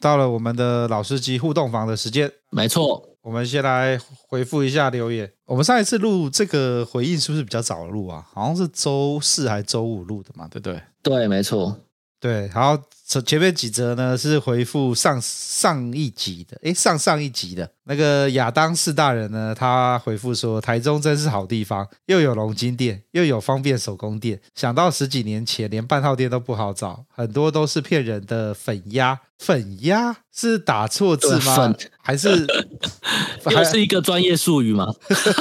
到了我们的老司机互动房的时间，没错，我们先来回复一下留言。我们上一次录这个回应是不是比较早录啊？好像是周四还是周五录的嘛，对不对？对，没错。对，好，前面几则呢是回复上上一集的，诶，上上一集的那个亚当士大人呢，他回复说，台中真是好地方，又有龙筋店，又有方便手工店。想到十几年前连半套店都不好找，很多都是骗人的粉鸭，粉鸭是打错字吗？粉还是 又是一个专业术语吗？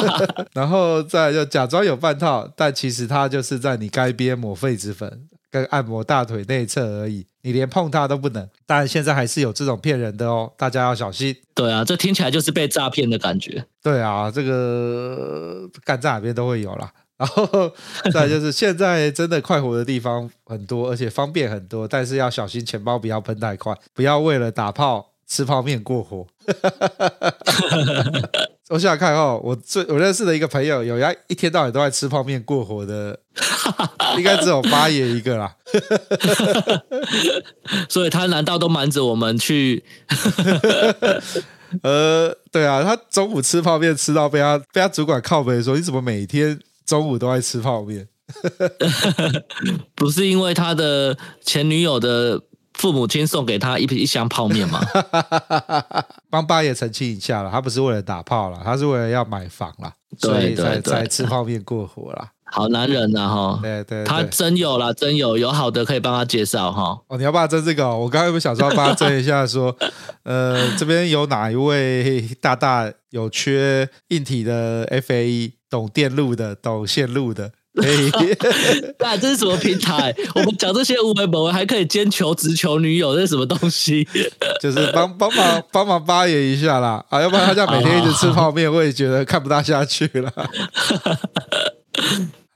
然后再就假装有半套，但其实他就是在你该边抹痱子粉。跟按摩大腿内侧而已，你连碰它都不能。当然，现在还是有这种骗人的哦，大家要小心。对啊，这听起来就是被诈骗的感觉。对啊，这个干在哪边都会有啦。然后再就是现在真的快活的地方很多，而且方便很多，但是要小心钱包不要喷太快，不要为了打炮吃泡面过火。我想想看哦，我最我认识的一个朋友，有要一天到晚都在吃泡面过火的，应该只有八爷一个啦。所以他难道都瞒着我们去？呃，对啊，他中午吃泡面吃到被他被他主管靠北说，你怎么每天中午都在吃泡面？不是因为他的前女友的。父母亲送给他一一箱泡面吗？帮八爷澄清一下了，他不是为了打炮了，他是为了要买房了，所以才才吃泡面过活了。好男人呐，哈，对对，他真有啦，真有，有好的可以帮他介绍哈。哦，你要帮他争这个、哦？我刚刚有没有想说帮他争一下说，说 呃，这边有哪一位大大有缺硬体的 FAE，懂电路的，懂线路的。那这是什么平台？我们讲这些无为本文，还可以兼求职求女友，这是什么东西？就是帮帮忙帮忙发言一下啦啊！要不然他这样每天一直吃泡面，我也觉得看不大下去了。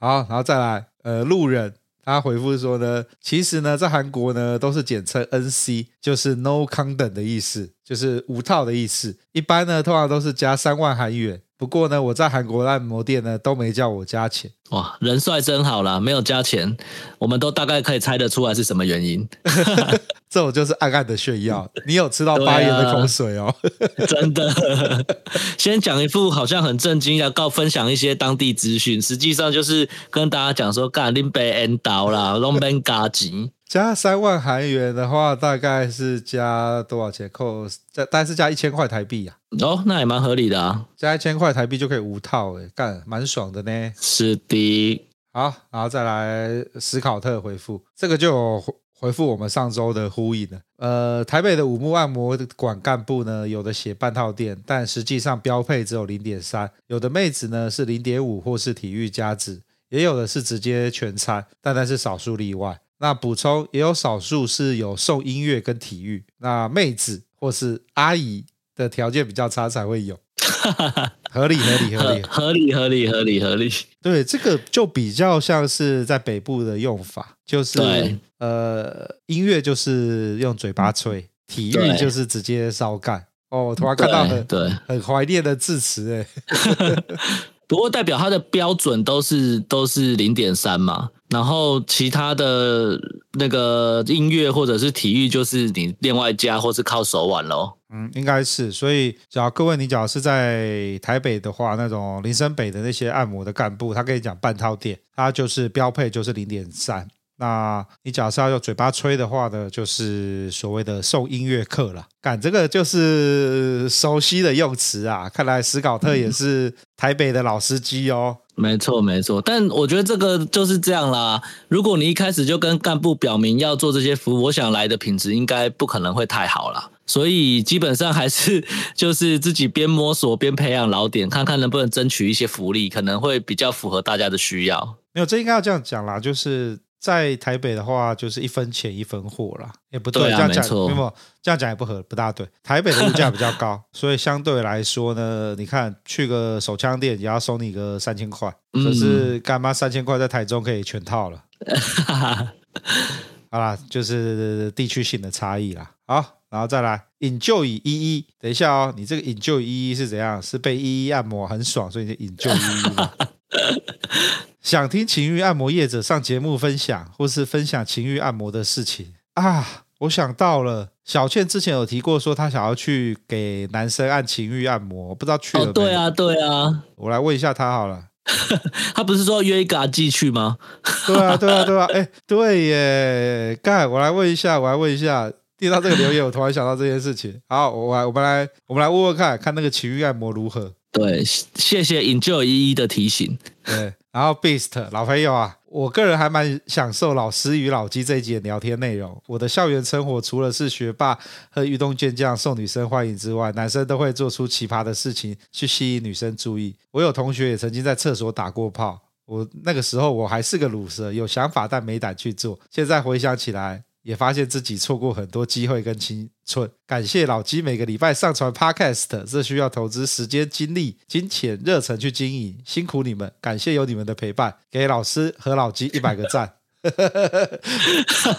好，然后再来，呃，路人他回复说呢，其实呢，在韩国呢都是简称 NC，就是 No Condom 的意思，就是无套的意思。一般呢，通常都是加三万韩元。不过呢，我在韩国按摩店呢都没叫我加钱。哇，人帅真好啦，没有加钱，我们都大概可以猜得出来是什么原因。这种就是暗暗的炫耀，你有吃到八元的口水哦。啊、真的，先讲一副好像很震惊，要告分享一些当地资讯，实际上就是跟大家讲说，干林北 N 刀啦，龙门嘎吉。加三万韩元的话，大概是加多少钱？扣加大概是加一千块台币啊。哦，那也蛮合理的啊。加一千块台币就可以五套，哎，干，蛮爽的呢。是的。好，然后再来史考特回复，这个就有回复我们上周的呼应了。呃，台北的五木按摩馆干部呢，有的写半套店，但实际上标配只有零点三，有的妹子呢是零点五或是体育加值，也有的是直接全餐，但那是少数例外。那补充也有少数是有送音乐跟体育，那妹子或是阿姨的条件比较差才会有，合理合理合理 合理合理合理合理。对，这个就比较像是在北部的用法，就是呃音乐就是用嘴巴吹，体育就是直接烧干。哦，我突然看到很对很怀念的字词哎。不过代表它的标准都是都是零点三嘛，然后其他的那个音乐或者是体育就是你另外加或是靠手腕喽。嗯，应该是。所以，假如各位你假如是在台北的话，那种林森北的那些按摩的干部，他跟你讲半套店，他就是标配就是零点三。那你假设要用嘴巴吹的话呢，就是所谓的送音乐课了。干这个就是熟悉的用词啊，看来史考特也是台北的老司机哦。没错，没错。但我觉得这个就是这样啦。如果你一开始就跟干部表明要做这些服务，我想来的品质应该不可能会太好啦。所以基本上还是 就是自己边摸索边培养老点，看看能不能争取一些福利，可能会比较符合大家的需要。没有，这应该要这样讲啦，就是。在台北的话，就是一分钱一分货啦，也不对，对啊、这样讲没错，这样讲也不合，不大对。台北的物价比较高，所以相对来说呢，你看去个手枪店也要收你个三千块，可、嗯、是干妈三千块在台中可以全套了？好啦，就是地区性的差异啦。好，然后再来，Enjoy 依依，等一下哦，你这个 Enjoy 依依是怎样？是被依依按摩很爽，所以你就 Enjoy 依依吗？想听情欲按摩业者上节目分享，或是分享情欲按摩的事情啊！我想到了，小倩之前有提过，说她想要去给男生按情欲按摩，不知道去了没？哦，对啊，对啊，我来问一下她好了。他不是说约一个阿季去吗？对啊，对啊，对啊！哎，对耶，干！我来问一下，我来问一下，听到这个留言，我突然想到这件事情。好，我来，我们来，我们来问问看看那个情欲按摩如何。对，谢谢 Enjoy 一一的提醒。对，然后 Beast 老朋友啊，我个人还蛮享受老师与老鸡这一集的聊天内容。我的校园生活除了是学霸和运动健将受女生欢迎之外，男生都会做出奇葩的事情去吸引女生注意。我有同学也曾经在厕所打过炮，我那个时候我还是个卤蛇，有想法但没胆去做。现在回想起来。也发现自己错过很多机会跟青春。感谢老鸡每个礼拜上传 Podcast，这需要投资时间、精力、金钱、热忱去经营，辛苦你们！感谢有你们的陪伴，给老师和老鸡一百个赞。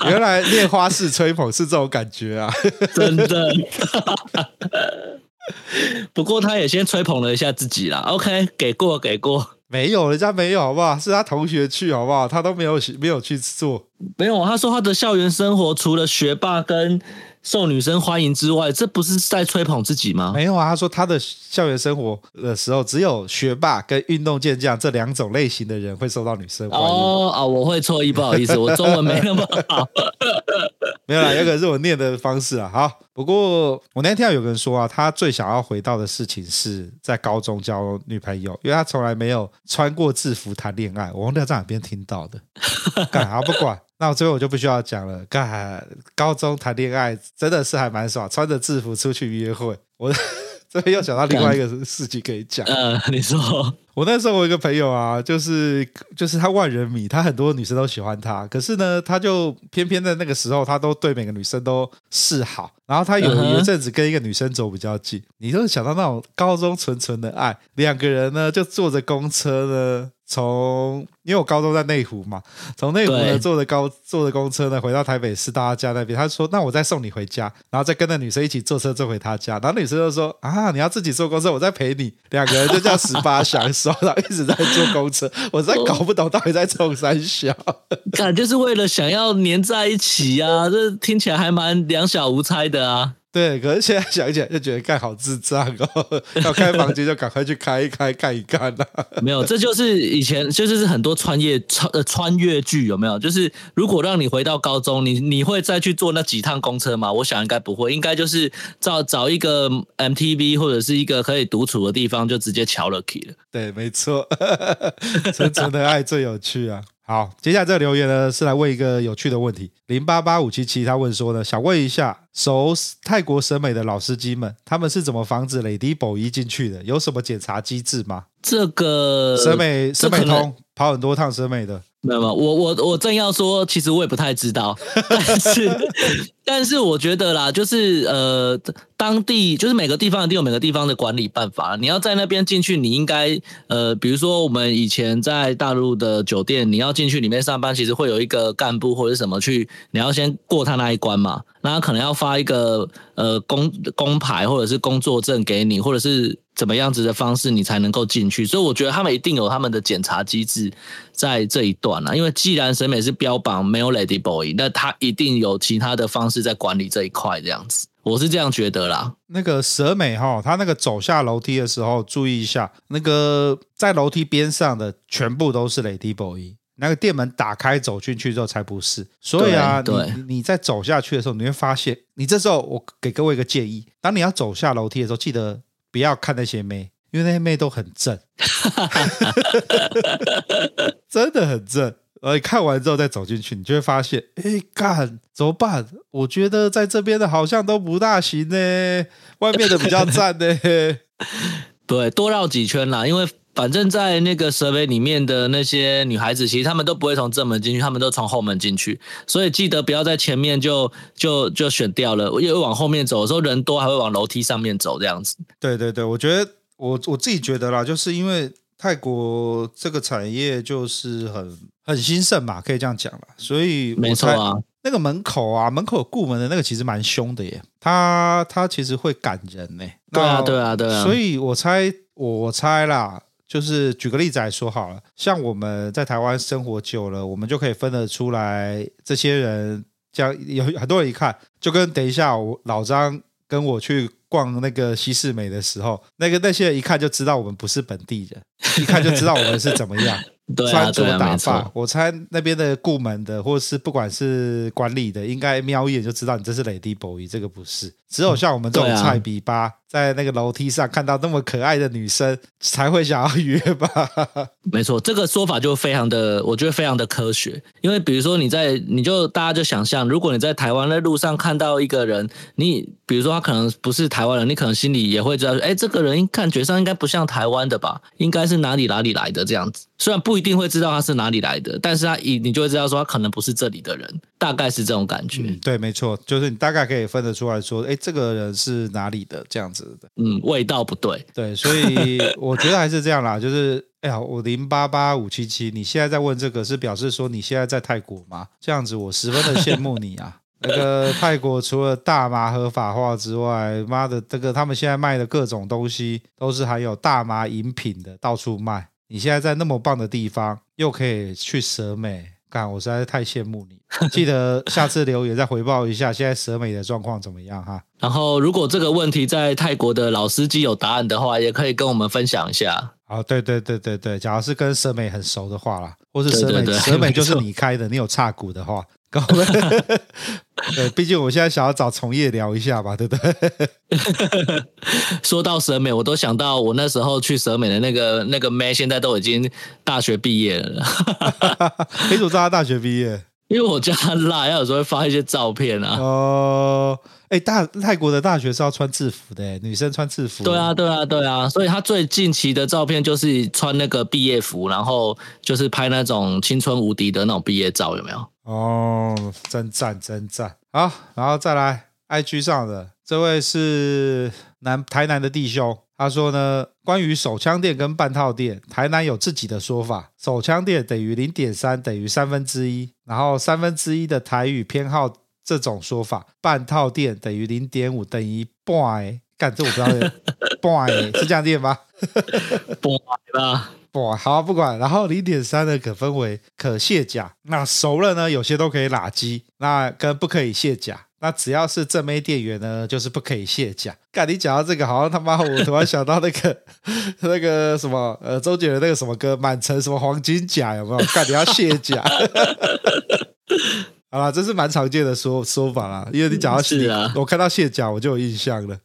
原来练花式吹捧是这种感觉啊！真的。不过他也先吹捧了一下自己啦。OK，给过，给过。没有，人家没有，好不好？是他同学去，好不好？他都没有没有去做。没有，他说他的校园生活除了学霸跟受女生欢迎之外，这不是在吹捧自己吗？没有啊，他说他的校园生活的时候，只有学霸跟运动健将这两种类型的人会受到女生欢迎。哦哦，我会错意，不好意思，我中文没那么好。没有啦，有可能是我念的方式啊。好，不过我那天听到有个人说啊，他最想要回到的事情是在高中交女朋友，因为他从来没有穿过制服谈恋爱。我忘掉在哪边听到的，干啥不管。那我最后我就不需要讲了。干高中谈恋爱真的是还蛮爽，穿着制服出去约会。我 这边又想到另外一个事情可以讲。呃，你说，我那时候我有一个朋友啊，就是就是他万人迷，他很多女生都喜欢他，可是呢，他就偏偏在那个时候，他都对每个女生都示好。然后他有一阵子跟一个女生走比较近，嗯、你就想到那种高中纯纯的爱，两个人呢就坐着公车呢。从因为我高中在内湖嘛，从内湖呢坐着高坐着公车呢回到台北市到他家那边，他说：“那我再送你回家，然后再跟那女生一起坐车坐回他家。”然后女生就说：“啊，你要自己坐公车，我再陪你。”两个人就叫 十八相送，然后一直在坐公车，我实在搞不懂到底在冲三小，感觉是为了想要黏在一起啊，这听起来还蛮两小无猜的啊。对，可是现在想起来就觉得盖好智障哦！要开房间就赶快去开一开看一看呐。没有，这就是以前就是很多穿越穿呃穿越剧有没有？就是如果让你回到高中，你你会再去坐那几趟公车吗？我想应该不会，应该就是找找一个 MTV 或者是一个可以独处的地方，就直接乔了 key 了。对，没错，纯纯的爱最有趣啊！好，接下来这个留言呢是来问一个有趣的问题，零八八五七七他问说呢，想问一下熟泰国审美的老司机们，他们是怎么防止雷迪博一进去的？有什么检查机制吗？这个审美审美通跑很多趟审美的。没有没有，我我我正要说，其实我也不太知道，但是但是我觉得啦，就是呃，当地就是每个地方一定有每个地方的管理办法。你要在那边进去，你应该呃，比如说我们以前在大陆的酒店，你要进去里面上班，其实会有一个干部或者什么去，你要先过他那一关嘛。那他可能要发一个呃工工牌或者是工作证给你，或者是怎么样子的方式，你才能够进去。所以我觉得他们一定有他们的检查机制在这一段啊。因为既然审美是标榜没有 Lady Boy，那他一定有其他的方在管理这一块，这样子，我是这样觉得啦。那个蛇美哈，他那个走下楼梯的时候注意一下，那个在楼梯边上的全部都是 Lady Boy。那个店门打开走进去之后才不是。所以啊，你你在走下去的时候，你会发现，你这时候我给各位一个建议：当你要走下楼梯的时候，记得不要看那些妹，因为那些妹都很正，真的很正。呃，看完之后再走进去，你就会发现，哎，干怎么办？我觉得在这边的好像都不大行呢，外面的比较赞呢。对，多绕几圈啦，因为反正在那个蛇尾里面的那些女孩子，其实她们都不会从正门进去，她们都从后门进去，所以记得不要在前面就就就选掉了，因为往后面走的时候人多，还会往楼梯上面走这样子。对对对，我觉得我我自己觉得啦，就是因为泰国这个产业就是很。很兴盛嘛，可以这样讲了，所以没错啊。那个门口啊，门口顾门的那个其实蛮凶的耶，他他其实会赶人呢。对啊，对啊，对啊。所以我猜，我猜啦，就是举个例子来说好了，像我们在台湾生活久了，我们就可以分得出来，这些人，这样有很多人一看，就跟等一下我老张跟我去逛那个西式美的时候，那个那些人一看就知道我们不是本地人，一看就知道我们是怎么样。对啊，穿着打扮，啊、我猜那边的顾门的，或是不管是管理的，应该瞄一眼就知道你这是 Lady Boy，这个不是。只有像我们这种菜比吧，在那个楼梯上看到那么可爱的女生，才会想要约吧？没错，这个说法就非常的，我觉得非常的科学。因为比如说你在，你就大家就想象，如果你在台湾的路上看到一个人，你比如说他可能不是台湾人，你可能心里也会知道，哎，这个人感觉上应该不像台湾的吧？应该是哪里哪里来的这样子。虽然不一定会知道他是哪里来的，但是他一你就会知道说他可能不是这里的人，大概是这种感觉。嗯、对，没错，就是你大概可以分得出来说，哎。这个人是哪里的？这样子的，嗯，味道不对，对，所以我觉得还是这样啦。就是，哎呀，我零八八五七七，你现在在问这个，是表示说你现在在泰国吗？这样子，我十分的羡慕你啊。那个泰国除了大麻合法化之外，妈的，这个他们现在卖的各种东西都是含有大麻饮品的，到处卖。你现在在那么棒的地方，又可以去蛇美。干，我实在是太羡慕你。记得 下次留言再回报一下，现在蛇美的状况怎么样哈？然后，如果这个问题在泰国的老司机有答案的话，也可以跟我们分享一下。啊，对对对对对，假如是跟蛇美很熟的话啦，或是蛇美蛇美就是你开的，你有插股的话。对，毕竟我现在想要找从业聊一下吧，对不对？说到蛇美，我都想到我那时候去蛇美的那个那个妹，现在都已经大学毕业了。你怎么知道他大学毕业？因为我叫他辣，他有时候会发一些照片啊。哦，哎，大泰国的大学是要穿制服的，女生穿制服。对啊，对啊，对啊，所以他最近期的照片就是穿那个毕业服，然后就是拍那种青春无敌的那种毕业照，有没有？哦，真赞真赞！好，然后再来，IG 上的这位是南台南的弟兄，他说呢，关于手枪店跟半套店，台南有自己的说法，手枪店等于零点三等于三分之一，然后三分之一的台语偏好这种说法，半套店等于零点五等于半，干这我不知道，半是这样念吗？半啦。哇，好不管，然后零点三呢，可分为可卸甲，那熟了呢，有些都可以拉机，那跟不可以卸甲，那只要是正妹店员呢，就是不可以卸甲。干，你讲到这个，好像他妈我突然想到那个那个什么呃，周杰伦那个什么歌，满城什么黄金甲有没有？干，你要卸甲。好啦，这是蛮常见的说说法啦，因为你讲到卸，啊、我看到卸甲我就有印象了。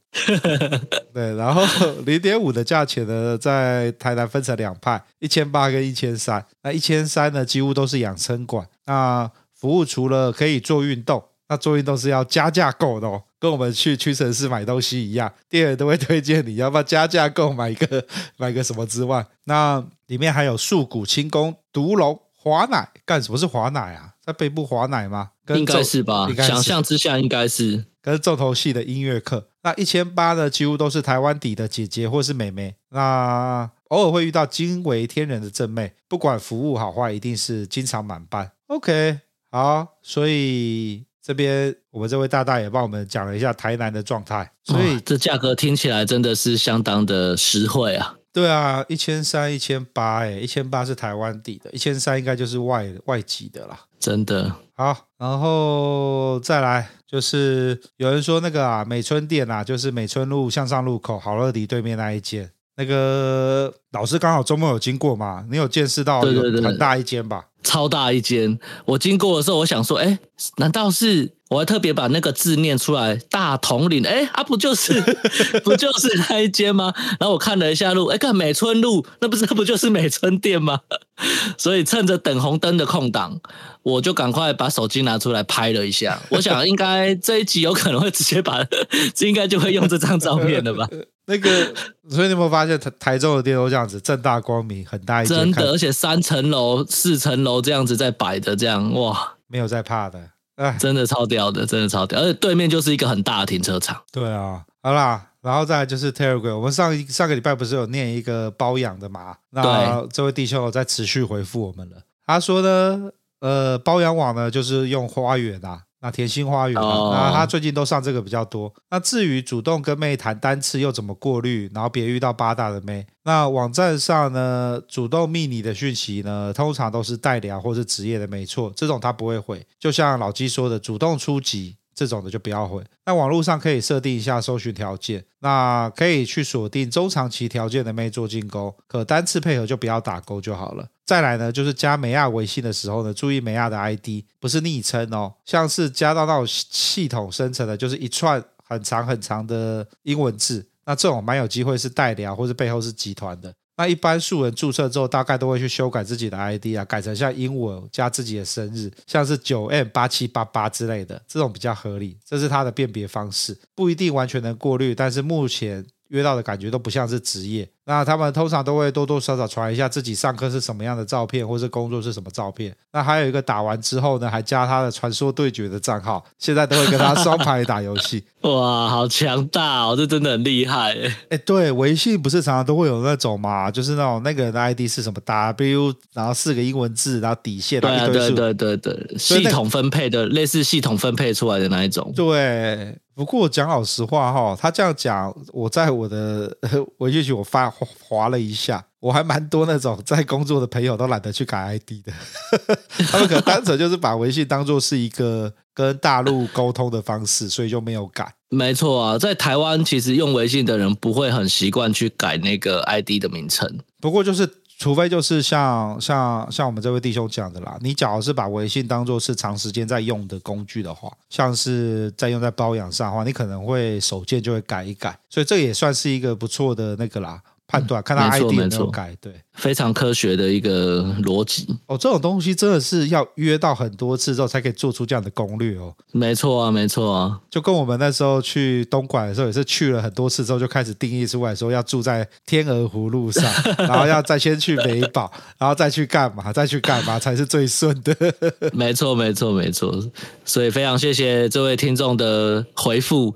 对，然后 零点五的价钱呢，在台南分成两派，一千八跟一千三。那一千三呢，几乎都是养生馆。那服务除了可以做运动，那做运动是要加价购的哦，跟我们去屈臣氏买东西一样，店员都会推荐你要不要加价购买一个 买个什么之外，那里面还有素骨清宫独龙滑奶，干什么是滑奶啊？在北部滑奶吗？应该是吧，想象之下应该是跟重头戏的音乐课。那一千八呢，几乎都是台湾底的姐姐或是妹妹。那偶尔会遇到惊为天人的正妹，不管服务好坏，一定是经常满班。OK，好，所以这边我们这位大大也帮我们讲了一下台南的状态。所以这价格听起来真的是相当的实惠啊。对啊，一千三、一千八，哎，一千八是台湾底的，一千三应该就是外外籍的啦。真的。好，然后再来就是有人说那个啊，美村店啊，就是美村路向上路口好乐迪对面那一间，那个老师刚好周末有经过嘛，你有见识到有很大一间吧？超大一间，我经过的时候，我想说，哎，难道是？我还特别把那个字念出来，大统领，哎，啊，不就是，不就是那一间吗？然后我看了一下路，哎，看美村路，那不是，那不就是 美村店吗？所以趁着等红灯的空档，我就赶快把手机拿出来拍了一下。我想，应该这一集有可能会直接把，这应该就会用这张照片了吧？那个，所以你有没有发现台台中的店都这样子，正大光明，很大一间，真的，而且三层楼、四层楼这样子在摆的，这样哇，没有在怕的。真的超屌的，真的超屌，而且对面就是一个很大的停车场。对啊，好啦，然后再来就是 Telegram，我们上一上个礼拜不是有念一个包养的嘛？那这位弟兄有在持续回复我们了。他说呢，呃，包养网呢就是用花园啊。那甜心花园、啊，oh. 那他最近都上这个比较多。那至于主动跟妹谈单次又怎么过滤，然后别遇到八大的妹。那网站上呢，主动密你的讯息呢，通常都是代聊或是职业的，没错，这种他不会回。就像老鸡说的，主动出击这种的就不要回。那网络上可以设定一下搜寻条件，那可以去锁定中长期条件的妹做进攻，可单次配合就不要打勾就好了。再来呢，就是加美亚微信的时候呢，注意美亚的 ID 不是昵称哦，像是加到那种系统生成的，就是一串很长很长的英文字，那这种蛮有机会是代聊或者背后是集团的。那一般素人注册之后，大概都会去修改自己的 ID 啊，改成像英文加自己的生日，像是九 M 八七八八之类的，这种比较合理。这是它的辨别方式，不一定完全能过滤，但是目前约到的感觉都不像是职业。那他们通常都会多多少少传一下自己上课是什么样的照片，或是工作是什么照片。那还有一个打完之后呢，还加他的传说对决的账号，现在都会跟他双排打游戏。哇，好强大哦，这真的很厉害哎。哎，对，微信不是常常都会有那种嘛，就是那种那个人的 ID 是什么 W，然后四个英文字，然后底线，对对对对对，系统分配的，类似系统分配出来的那一种。对，不过讲老实话哈，他这样讲，我在我的微信群我发。滑了一下，我还蛮多那种在工作的朋友都懒得去改 ID 的，他们可能单纯就是把微信当做是一个跟大陆沟通的方式，所以就没有改。没错啊，在台湾其实用微信的人不会很习惯去改那个 ID 的名称。不过就是，除非就是像像像我们这位弟兄讲的啦，你假如是把微信当做是长时间在用的工具的话，像是在用在包养上的话，你可能会手贱就会改一改，所以这也算是一个不错的那个啦。判断看他 ID 有没有改，对，非常科学的一个逻辑哦。这种东西真的是要约到很多次之后才可以做出这样的攻略哦。没错啊，没错啊，就跟我们那时候去东莞的时候，也是去了很多次之后就开始定义出来说要住在天鹅湖路上，然后要再先去美宝，然后再去干嘛，再去干嘛才是最顺的。没错，没错，没错。所以非常谢谢这位听众的回复。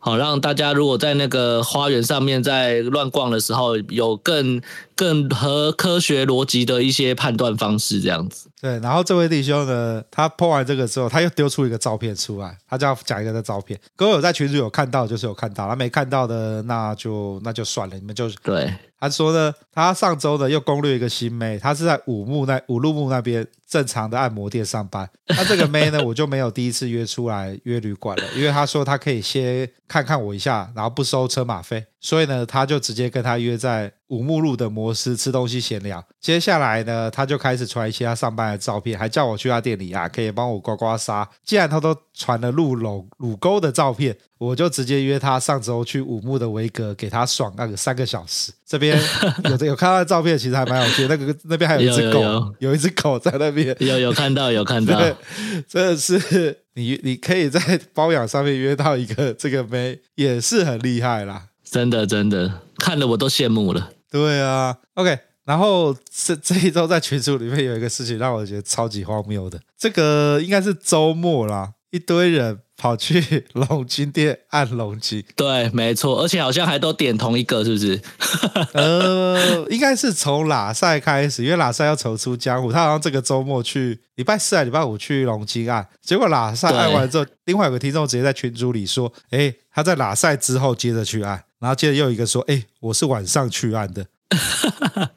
好，让大家如果在那个花园上面在乱逛的时候，有更更合科学逻辑的一些判断方式，这样子。对，然后这位弟兄呢，他 po 完这个之后，他又丢出一个照片出来，他就要讲一个的照片。各位有在群组有看到，就是有看到；他没看到的，那就那就算了，你们就对。他说呢，他上周呢又攻略一个新妹，他是在五木那五路木那边正常的按摩店上班。那这个妹呢，我就没有第一次约出来约旅馆了，因为他说他可以先看看我一下，然后不收车马费，所以呢，他就直接跟他约在。五木路的摩斯吃东西闲聊，接下来呢，他就开始传一些他上班的照片，还叫我去他店里啊，可以帮我刮刮痧。既然他都传了鹿卤乳沟的照片，我就直接约他上周去五木的维格给他爽那个三个小时。这边 有有看到的照片，其实还蛮有趣。那个那边还有一只狗，有，有，有，有一只狗在那边，有有看到有看到，真的是你你可以在包养上面约到一个这个妹，也是很厉害啦。真的真的看了我都羡慕了。对啊，OK，然后这 这一周在群组里面有一个事情让我觉得超级荒谬的，这个应该是周末啦，一堆人跑去龙筋店按龙筋，对，没错，而且好像还都点同一个，是不是？呃，应该是从拉赛开始，因为拉赛要重出江湖，他好像这个周末去礼拜四还礼拜五去龙筋按，结果拉赛按完之后，另外有个听众直接在群组里说，哎，他在拉赛之后接着去按。然后接着又一个说：“哎，我是晚上去按的。”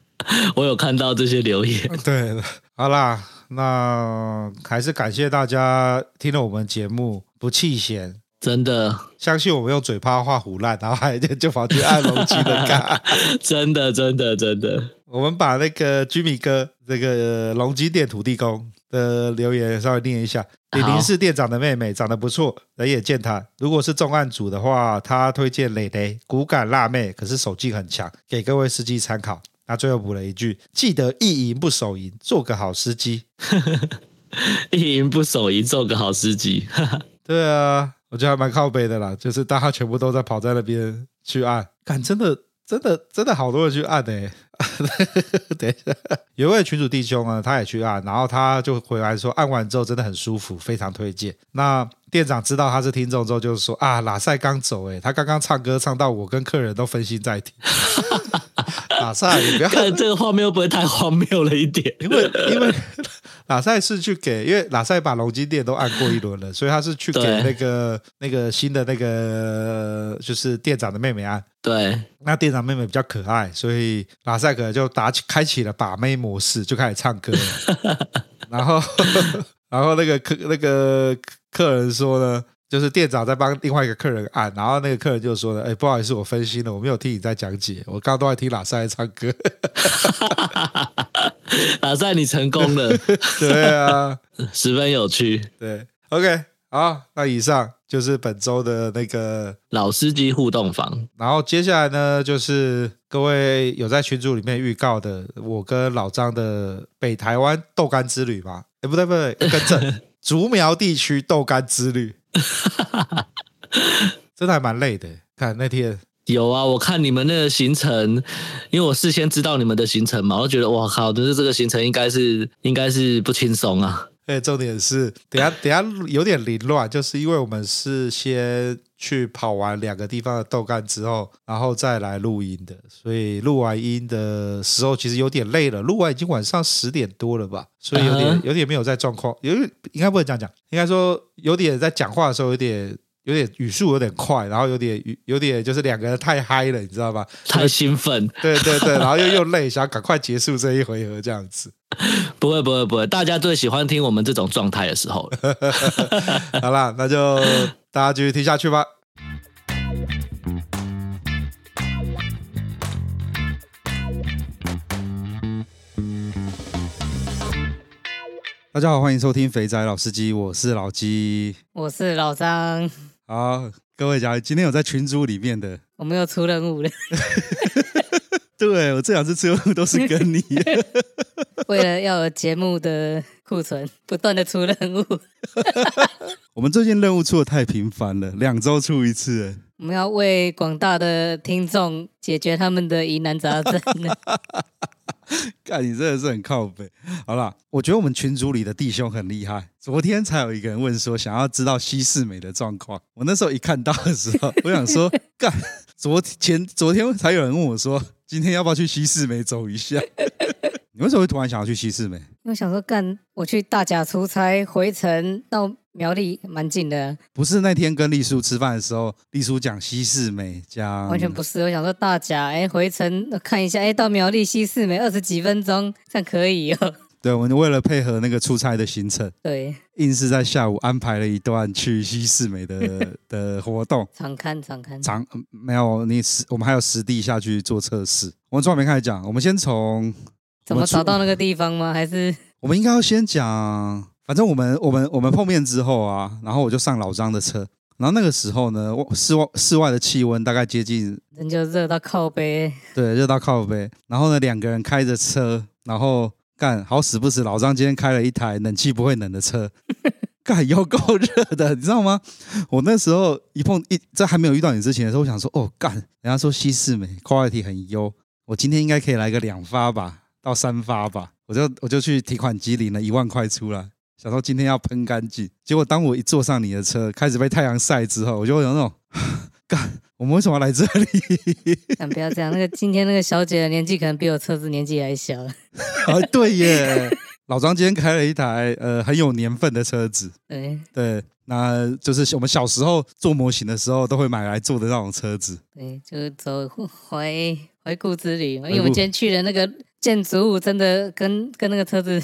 我有看到这些留言。对，好啦，那还是感谢大家听了我们节目不弃嫌，真的，相信我们用嘴巴画胡烂，然后还就就跑去按龙基的卡，真的真的真的。我们把那个居米哥这个龙基店土地公的留言稍微念一下。李林是店长的妹妹，长得不错，人也健谈。如果是重案组的话，他推荐蕾蕾，骨感辣妹，可是手劲很强，给各位司机参考。他最后补了一句：记得一赢不手淫，做个好司机。一赢不手淫，做个好司机。对啊。我觉得还蛮靠北的啦，就是大家全部都在跑在那边去按，干真的真的真的好多人去按呢、欸。等一下，有一位群主弟兄啊，他也去按，然后他就回来说，按完之后真的很舒服，非常推荐。那店长知道他是听众之后，就是说啊，拉塞刚走诶，他刚刚唱歌唱到我跟客人都分心在听。拉塞，你不要 看这个画面会不会太荒谬了一点？因为因为。拉塞是去给，因为拉塞把龙金店都按过一轮了，所以他是去给那个那个新的那个就是店长的妹妹按。对，那店长妹妹比较可爱，所以拉塞可能就打起开启了把妹模式，就开始唱歌了。然后 然后那个客那个客人说呢。就是店长在帮另外一个客人按，然后那个客人就说了：“哎，不好意思，我分心了，我没有听你在讲解，我刚刚都在听拉赛唱歌。”拉赛，你成功了，对啊，十分有趣。对，OK，好，那以上就是本周的那个老司机互动房。然后接下来呢，就是各位有在群组里面预告的，我跟老张的北台湾豆干之旅吧？哎，不对不对，更正，竹苗地区豆干之旅。真的还蛮累的，看那天有啊，我看你们那个行程，因为我事先知道你们的行程嘛，我就觉得哇靠，就是这个行程应该是应该是不轻松啊。哎，重点是等下 等下有点凌乱，就是因为我们是先去跑完两个地方的豆干之后，然后再来录音的，所以录完音的时候其实有点累了。录完已经晚上十点多了吧，所以有点有点没有在状况，有应该不能这样讲，应该说有点在讲话的时候有点。有点语速有点快，然后有点有点就是两个人太嗨了，你知道吧？太兴奋，对对对，然后又又累，想要赶快结束这一回合，这样子。不会不会不会，大家最喜欢听我们这种状态的时候了。好啦，那就大家继续听下去吧。大家好，欢迎收听《肥仔老司机》，我是老鸡，我是老张。好，各位嘉宾今天有在群组里面的，我们又出任务了。对，我这两次出任务都是跟你，为了要有节目的库存，不断的出任务。我们最近任务出的太频繁了，两周出一次。我们要为广大的听众解决他们的疑难杂症。看你真的是很靠北。好了，我觉得我们群组里的弟兄很厉害。昨天才有一个人问说，想要知道西四美的状况。我那时候一看到的时候，我想说，干，昨天昨天才有人问我说，今天要不要去西四美走一下？你为什么会突然想要去西四美？因为想说，干，我去大甲出差，回程到。苗栗蛮近的，不是那天跟丽叔吃饭的时候，丽叔讲西四美讲，完全不是。我想说大甲，哎，回程看一下，哎，到苗栗西四美二十几分钟，这样可以哦。对，我们为了配合那个出差的行程，对，硬是在下午安排了一段去西四美的 的活动。常看常看，常没有你实，我们还有实地下去做测试。我们从来没开始讲，我们先从怎么找到那个地方吗？还是 我们应该要先讲。反正我们我们我们碰面之后啊，然后我就上老张的车，然后那个时候呢，室外室外的气温大概接近，人就热到靠背，对，热到靠背。然后呢，两个人开着车，然后干好死不死，老张今天开了一台冷气不会冷的车，干有够热的，你知道吗？我那时候一碰一在还没有遇到你之前的时候，我想说，哦干，人家说西四美 quality 很优，我今天应该可以来个两发吧，到三发吧，我就我就去提款机领了一万块出来。想说今天要喷干净，结果当我一坐上你的车，开始被太阳晒之后，我就有那种，干，我们为什么要来这里？但不要这样，那个今天那个小姐的年纪可能比我车子年纪还小。啊，对耶，老张今天开了一台呃很有年份的车子。对对，那就是我们小时候做模型的时候都会买来做的那种车子。对，就是走回回顾之旅，因为我们今天去的那个建筑物真的跟跟那个车子。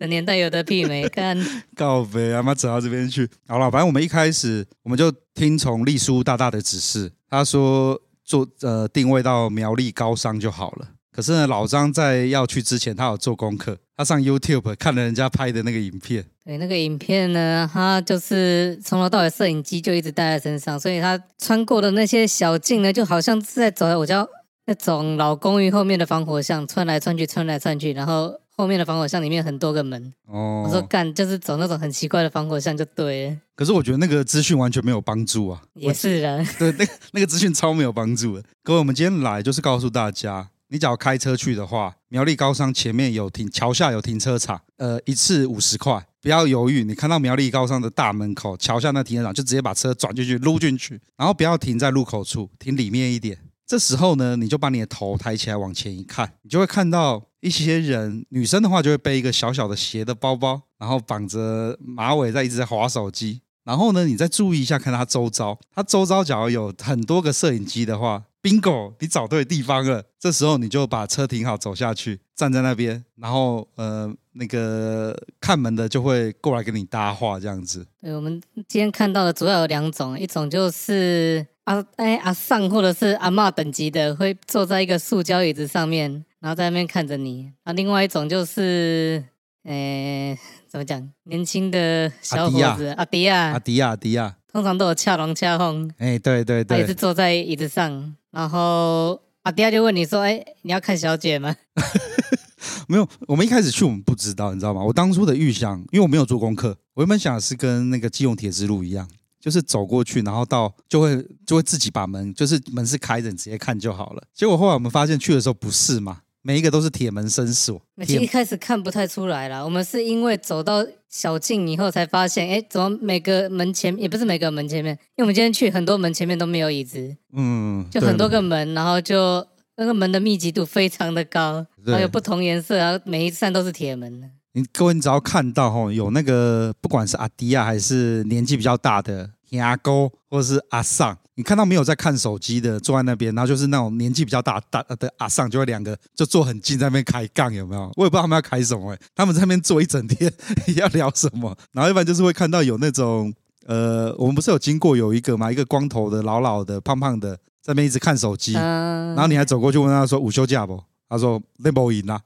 的年代有的媲美，看告别阿妈走到这边去。好了，反正我们一开始我们就听从丽叔大大的指示，他说做呃定位到苗栗高商就好了。可是呢，老张在要去之前，他有做功课，他上 YouTube 看了人家拍的那个影片。对，那个影片呢，他就是从头到尾摄影机就一直带在身上，所以他穿过的那些小径呢，就好像是在走在我家那种老公寓后面的防火巷，穿来穿去，穿来穿去，然后后面的防火巷里面很多个门。哦，我说干，就是走那种很奇怪的防火巷就对了。可是我觉得那个资讯完全没有帮助啊。也是的，对，那个那个资讯超没有帮助的。各位，我们今天来就是告诉大家。你只要开车去的话，苗栗高商前面有停，桥下有停车场，呃，一次五十块，不要犹豫。你看到苗栗高商的大门口，桥下那停车场，就直接把车转进去，撸进去，然后不要停在路口处，停里面一点。这时候呢，你就把你的头抬起来往前一看，你就会看到一些人，女生的话就会背一个小小的斜的包包，然后绑着马尾，在一直在滑手机。然后呢，你再注意一下，看他周遭，他周遭假如有很多个摄影机的话。Bingo，你找对地方了。这时候你就把车停好，走下去，站在那边，然后呃，那个看门的就会过来跟你搭话，这样子。对，我们今天看到的主要有两种，一种就是阿哎阿桑或者是阿嬷等级的，会坐在一个塑胶椅子上面，然后在那边看着你。啊，另外一种就是，呃，怎么讲？年轻的小伙子，阿迪亚，阿迪亚，阿迪亚，通常都有恰龙恰凤。哎，对对对，他也是坐在椅子上。然后阿迪亚就问你说：“哎，你要看小姐吗？” 没有，我们一开始去我们不知道，你知道吗？我当初的预想，因为我没有做功课，我原本想的是跟那个基隆铁之路一样，就是走过去，然后到就会就会自己把门，就是门是开着，你直接看就好了。结果后来我们发现去的时候不是嘛。每一个都是铁门深锁，其实一开始看不太出来啦。我们是因为走到小径以后才发现，哎，怎么每个门前也不是每个门前面，因为我们今天去很多门前面都没有椅子，嗯，就很多个门，然后就那个门的密集度非常的高，还有不同颜色，然后每一扇都是铁门。你各位，你只要看到哈，有那个不管是阿迪亚还是年纪比较大的。阿哥或者是阿桑，你看到没有在看手机的坐在那边，然后就是那种年纪比较大大的阿桑，就会两个就坐很近在那边开杠，有没有？我也不知道他们要开什么，他们在那边坐一整天要聊什么？然后一般就是会看到有那种呃，我们不是有经过有一个嘛，一个光头的老老的胖胖的在那边一直看手机，然后你还走过去问他说午休假不？他说那不赢啊。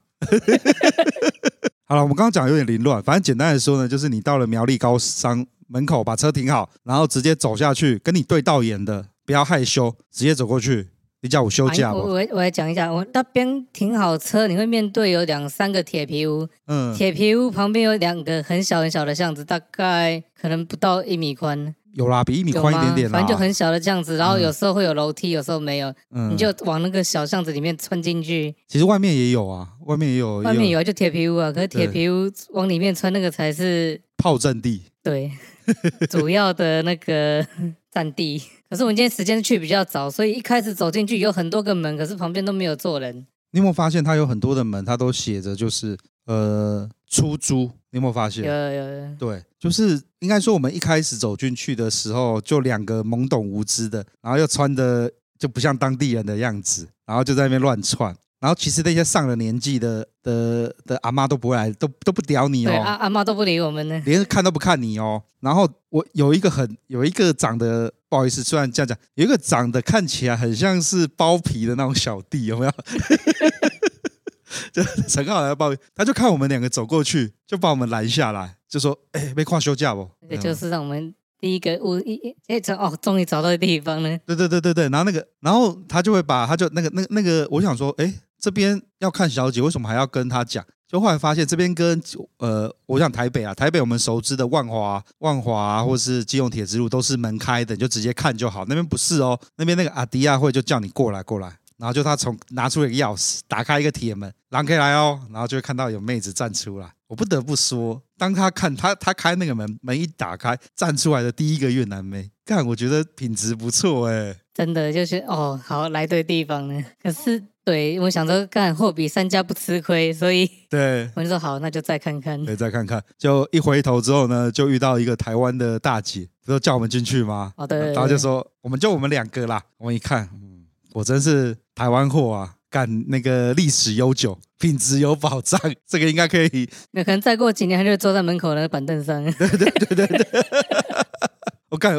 好了，我们刚刚讲有点凌乱，反正简单来说呢，就是你到了苗栗高商。门口把车停好，然后直接走下去，跟你对到眼的，不要害羞，直接走过去。你叫我休假我我来讲一下，我那边停好车，你会面对有两三个铁皮屋，嗯，铁皮屋旁边有两个很小很小的巷子，大概可能不到一米宽。有啦，比一米宽一点点啦。反正就很小的巷子，然后有时候会有楼梯，有时候没有，嗯，你就往那个小巷子里面穿进去。其实外面也有啊，外面也有，外面有就铁皮屋啊，可是铁皮屋往里面穿那个才是炮阵地。对。主要的那个占地，可是我们今天时间去比较早，所以一开始走进去有很多个门，可是旁边都没有坐人。你有没有发现它有很多的门，它都写着就是呃出租？你有没有发现？有有有。对，就是应该说我们一开始走进去的时候，就两个懵懂无知的，然后又穿的就不像当地人的样子，然后就在那边乱窜。然后其实那些上了年纪的的的阿妈都不会来，都都不屌你哦。对，阿阿妈都不理我们呢，连看都不看你哦。然后我有一个很有一个长得不好意思，虽然这样讲，有一个长得看起来很像是包皮的那种小弟，有没有？就陈浩来包皮，他就看我们两个走过去，就把我们拦下来，就说：“哎，没跨休假不？”这就是让我们第一个我一哎这哦，终于找到地方了。对对对对对，然后那个，然后他就会把他就那个那那个，我想说，哎。这边要看小姐，为什么还要跟他讲？就后来发现这边跟呃，我想台北啊，台北我们熟知的万华、万华啊，或是基隆铁之路都是门开的，你就直接看就好。那边不是哦，那边那个阿迪亚会就叫你过来过来，然后就他从拿出一个钥匙，打开一个铁门，让可以来哦，然后就会看到有妹子站出来。我不得不说，当他看他他开那个门，门一打开，站出来的第一个越南妹，看我觉得品质不错哎，真的就是哦，好来对地方了，可是。对，我想着 干货比三家不吃亏，所以 对我就说好，那就再看看。对，再看看。就一回头之后呢，就遇到一个台湾的大姐，不是叫我们进去吗？哦，对，对，对。然后就说，我们就我们两个啦。我们一看，嗯，果真是台湾货啊，干那个历史悠久，品质有保障，这个应该可以。那可能再过几年，他就坐在门口那个板凳上。对对对对对。我刚，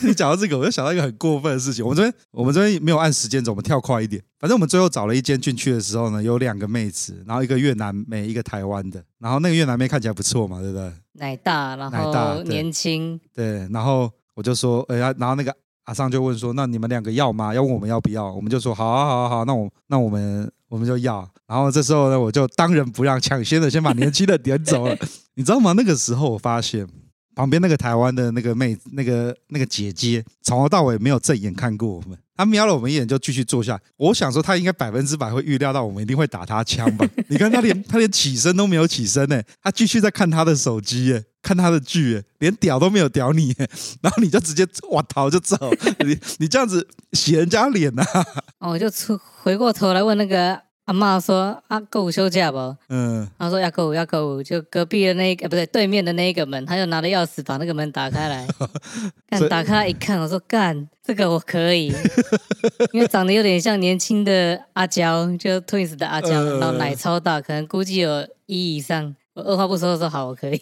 你讲到这个，我就想到一个很过分的事情。我们这边我们这边没有按时间走，我们跳快一点。反正我们最后找了一间进去的时候呢，有两个妹子，然后一个越南妹，一个台湾的。然后那个越南妹看起来不错嘛，对不对？奶大，然后年轻。对，然后我就说，哎呀，然后那个阿尚就问说，那你们两个要吗？要问我们要不要？我们就说，好啊，好啊，好啊，那我那我们我们就要。然后这时候呢，我就当仁不让，抢先的先把年轻的点走了。你知道吗？那个时候我发现。旁边那个台湾的那个妹，那个那个姐姐，从头到尾没有正眼看过我们，她瞄了我们一眼就继续坐下。我想说，她应该百分之百会预料到我们一定会打她枪吧？你看她连她连起身都没有起身呢，她继续在看她的手机，哎，看她的剧，连屌都没有屌你，然后你就直接哇逃就走，你你这样子洗人家脸呐、啊？哦，我就出回过头来问那个。阿妈说：“阿哥有休假不？”嗯，他说：“要够，要够。”就隔壁的那一个，不对，对面的那一个门，他就拿着钥匙把那个门打开来。干，打开来一看，我说：“干，这个我可以，因为长得有点像年轻的阿娇，就 Twins 的阿娇，然后奶超大，可能估计有一以上。我二话不说说好，我可以。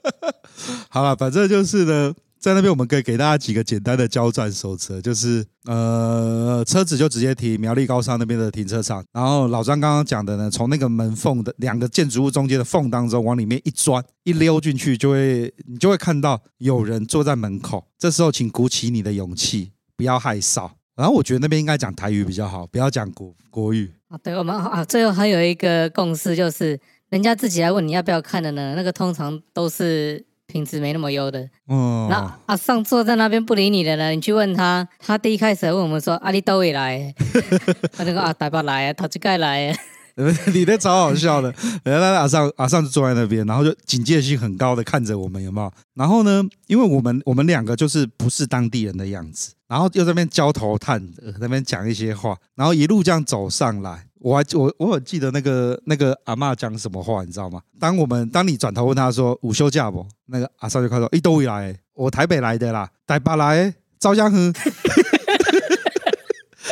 好了，反正就是呢。在那边，我们可以给大家几个简单的交战守则，就是呃，车子就直接停苗栗高商那边的停车场，然后老张刚刚讲的呢，从那个门缝的两个建筑物中间的缝当中往里面一钻，一溜进去，就会你就会看到有人坐在门口。这时候，请鼓起你的勇气，不要害臊。然后我觉得那边应该讲台语比较好，不要讲国国语。啊，对，我们啊，最后还有一个共识，就是人家自己来问你要不要看的呢，那个通常都是。品质没那么优的，哦，那阿尚坐在那边不理你的呢，你去问他，他第一开始问我们说阿里都会来，他就说啊台北来啊，他就该来，你那超好笑的，然后阿尚阿尚就坐在那边，然后就警戒性很高的看着我们有没有，然后呢，因为我们我们两个就是不是当地人的样子，然后又在那边交头探耳，那边讲一些话，然后一路这样走上来。我还我我很记得那个那个阿嬷讲什么话，你知道吗？当我们当你转头问他说午休假不？那个阿少就开说一都会来，我台北来的啦，台北来，赵家亨。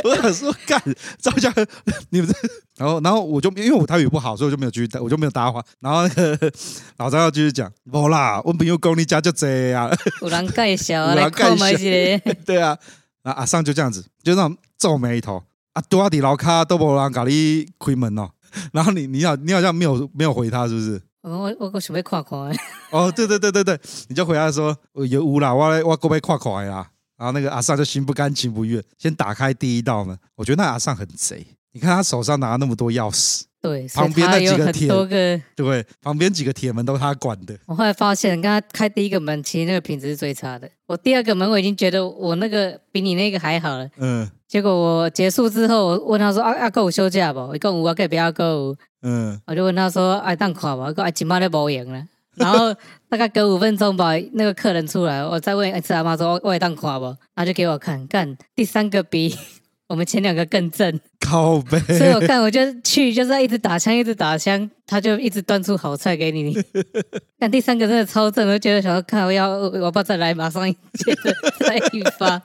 我想说干赵家亨，你们这，然后然后我就因为我台语不好，所以我就没有继续，我就没有搭话。然后那个老张要继续讲，不啦，我朋友讲你家就这样，有人介绍来看嘛些，对啊，啊阿尚就这样子，就那种皱眉头。啊，多阿迪老卡都不让咖喱开门哦，然后你你好你好像没有没有回他是不是？我我我准备跨跨哦，对对对对对，你就回答说有乌啦，我我准备跨跨啦。然后那个阿尚就心不甘情不愿，先打开第一道门。我觉得那阿尚很贼，你看他手上拿了那么多钥匙，对，旁边那几个铁，多个对，旁边几个铁门都是他管的。我后来发现，刚刚开第一个门，其实那个品质是最差的。我第二个门我已经觉得我那个比你那个还好了。嗯。结果我结束之后，我问他说：“啊啊，哥有休假不？一共五啊，可以不要够。”嗯，我就问他说：“爱当看吧，哎今晚都无闲了。”然后大概隔五分钟吧，那个客人出来，我再问一次阿妈说：“我爱当看不。”然后就给我看，干第三个比 我们前两个更正，靠背。所以我看我就去，就是要一直打枪，一直打枪，他就一直端出好菜给你。但第三个真的超正，我就觉得想要看，我要我不再来，马上接着再一发。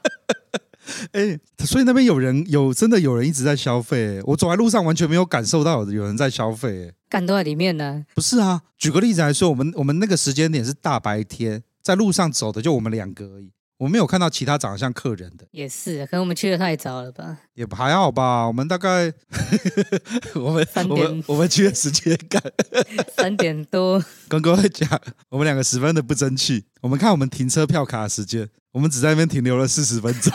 哎，所以那边有人有真的有人一直在消费，我走在路上完全没有感受到有人在消费，感动在里面呢。不是啊，举个例子来说，我们我们那个时间点是大白天，在路上走的就我们两个而已，我没有看到其他长得像客人的。也是，可能我们去的太早了吧？也还好吧，我们大概 我们三点，我们，我们去的时间赶 三点多。跟各位讲，我们两个十分的不争气。我们看我们停车票卡的时间。我们只在那边停留了四十分钟。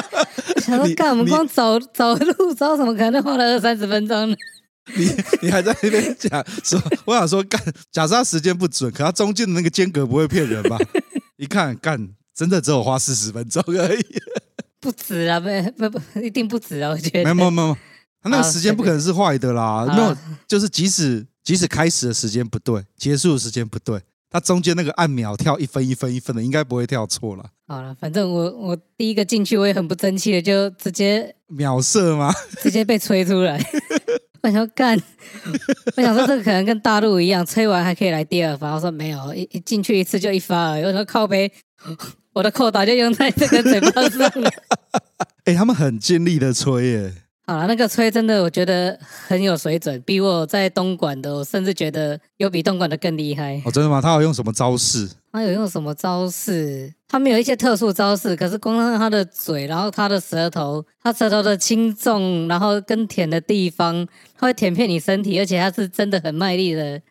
想说干，我们光走走路，走怎么可能花了二三十分钟呢？你你还在那边讲说，我想说干，假设他时间不准，可他中间的那个间隔不会骗人吧？一看干，真的只有花四十分钟而已，不止啊，不不不，一定不止啊！我觉得没有没有没有，他那个时间不可能是坏的啦，没有，就是即使即使开始的时间不对，结束的时间不对。它中间那个按秒跳一分一分一分的，应该不会跳错了。好了，反正我我第一个进去，我也很不争气的，就直接秒射吗？直接被吹出来。我想干，我想说这个可能跟大陆一样，吹完还可以来第二发。我说没有，一一进去一次就一发而已。我说靠北，我的扣打就用在这个嘴巴上了。哎、欸，他们很尽力的吹耶。好了，那个吹真的我觉得很有水准，比我在东莞的，我甚至觉得有比东莞的更厉害。哦，真的吗？他有用什么招式？他有用什么招式？他没有一些特殊招式，可是光看他的嘴，然后他的舌头，他舌头的轻重，然后跟舔的地方，他会舔遍你身体，而且他是真的很卖力的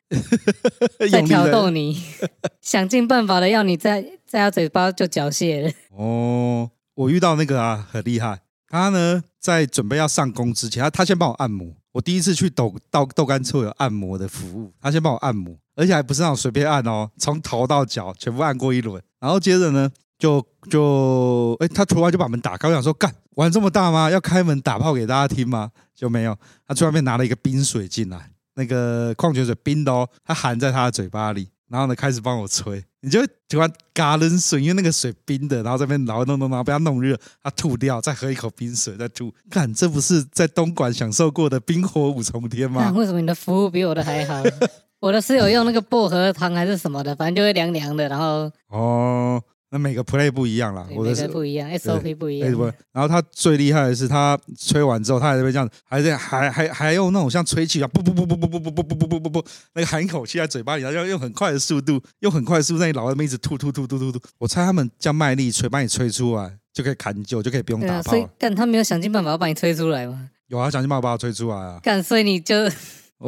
在挑逗你，想尽办法的要你在在他嘴巴就缴械了。哦，我遇到那个啊，很厉害。他呢，在准备要上工之前，他他先帮我按摩。我第一次去豆豆豆干处有按摩的服务，他先帮我按摩，而且还不是那种随便按哦，从头到脚全部按过一轮。然后接着呢，就就哎，他突然就把门打开，我想说，干玩这么大吗？要开门打炮给大家听吗？就没有，他去外面拿了一个冰水进来，那个矿泉水冰的哦，他含在他的嘴巴里。然后呢，开始帮我吹，你就喜欢嘎冷水，因为那个水冰的，然后这边然后弄弄弄，被他弄热，他吐掉，再喝一口冰水，再吐。看，这不是在东莞享受过的冰火五重天吗？为什么你的服务比我的还好？我的室友用那个薄荷糖还是什么的，反正就会凉凉的，然后哦。那每个 play 不一样啦，我的是不一样，SOP 不一样。然后他最厉害的是，他吹完之后，他还在这边这样，还在还还还用那种像吹气一样，不不不不不不不不不不不不，那个含一口气在嘴巴里，然后要用很快的速度，用很快的速度在你脑袋里面一直吐吐吐吐吐吐。我猜他们这样卖力吹，把你吹出来就可以砍酒，就可以不用打炮。所以干他没有想尽办法要把你吹出来吗？有啊，想尽办法把我吹出来啊。干，所以你就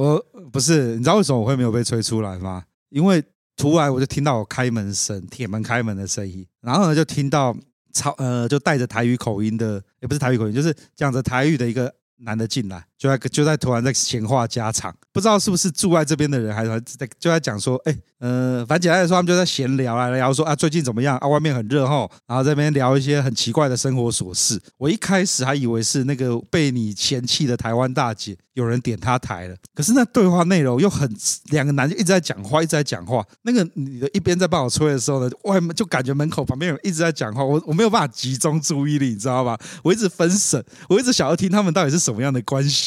我不是，你知道为什么我会没有被吹出来吗？因为。突然我就听到我开门声，铁门开门的声音，然后呢就听到超呃就带着台语口音的，也不是台语口音，就是讲着台语的一个男的进来，就在就在突然在闲话家常，不知道是不是住在这边的人，还是在就在讲说，哎。呃，反正简单来说，他们就在闲聊啊，聊说啊，最近怎么样啊？外面很热吼，然后这边聊一些很奇怪的生活琐事。我一开始还以为是那个被你嫌弃的台湾大姐有人点她台了，可是那对话内容又很两个男就一直在讲话，一直在讲话。那个女的一边在帮我吹的时候呢，外面就感觉门口旁边有一直在讲话，我我没有办法集中注意力，你知道吧？我一直分神，我一直想要听他们到底是什么样的关系。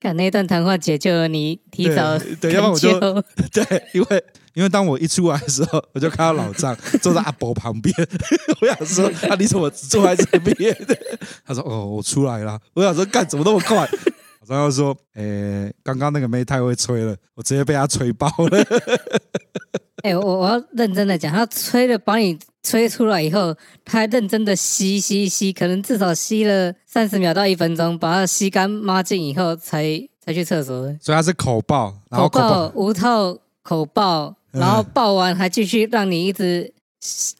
看 那段谈话解救了你，提早对，对，要不然我就 对，因为。因为当我一出来的时候，我就看到老张坐在阿伯旁边。我想说，啊，你怎么坐在这边？他说：“哦，我出来了。”我想说，干怎么那么快？老张又说：“诶、欸，刚刚那个妹太会吹了，我直接被他吹爆了。” 哎，我我要认真的讲，他吹了把你吹出来以后，他还认真的吸吸吸，可能至少吸了三十秒到一分钟，把它吸干抹净以后才，才才去厕所。所以他是口爆，然后口爆无套口爆。然后爆完还继续让你一直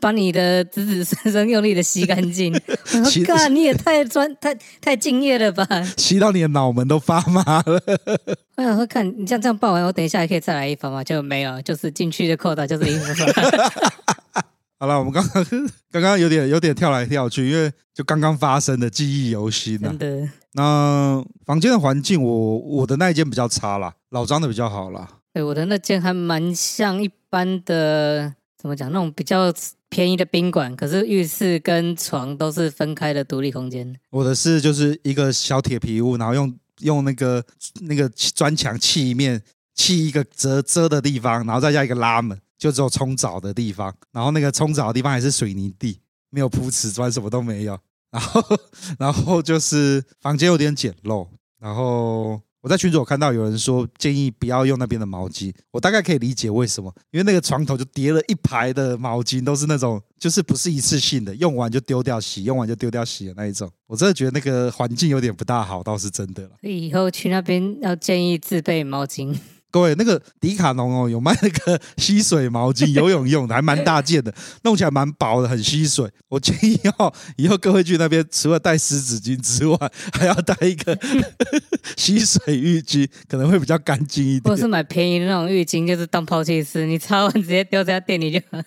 把你的子子孙孙用力的吸干净，我说干你也太专太太敬业了吧？吸到你的脑门都发麻了。我想说，看你这样这样爆完，我等一下还可以再来一发吗？就没有，就是进去的扣打就是一发。好了，我们刚刚刚刚有点有点跳来跳去，因为就刚刚发生的记忆犹新啊。真的。那房间的环境我，我我的那一间比较差啦，老张的比较好啦。对，我的那间还蛮像一般的，怎么讲？那种比较便宜的宾馆，可是浴室跟床都是分开的独立空间。我的是就是一个小铁皮屋，然后用用那个那个砖墙砌一面，砌一个遮遮的地方，然后再加一个拉门，就只有冲澡的地方。然后那个冲澡的地方还是水泥地，没有铺瓷砖，什么都没有。然后 然后就是房间有点简陋，然后。我在群组看到有人说建议不要用那边的毛巾，我大概可以理解为什么，因为那个床头就叠了一排的毛巾，都是那种就是不是一次性的，用完就丢掉洗，用完就丢掉洗的那一种。我真的觉得那个环境有点不大好，倒是真的了。以后去那边要建议自备毛巾。各位，那个迪卡侬哦，有卖那个吸水毛巾，游泳用的，还蛮大件的，弄起来蛮薄的，很吸水。我建议哦，以后各位去那边，除了带湿纸巾之外，还要带一个 吸水浴巾，可能会比较干净一点。或是买便宜的那种浴巾，就是当抛弃式，你擦完直接丢在店里就好。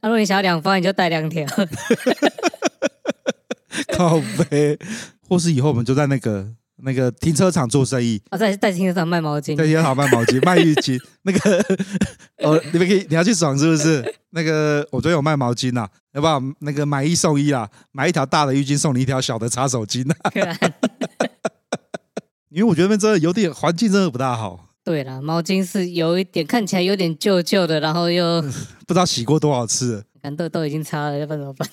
那 如果你想要两方，你就带两条。靠背，或是以后我们就在那个。那个停车场做生意啊，在在停车场卖毛巾，在停车场卖毛巾，卖浴巾。那个 哦，你们可以，你要去爽是不是？那个我昨天有卖毛巾呐，要不要那个买一送一啦？买一条大的浴巾送你一条小的擦手巾呐。因为我觉得那边真的有点环境真的不大好。对啦，毛巾是有一点看起来有点旧旧的，然后又不知道洗过多少次，感觉都已经擦了，要不然怎么办？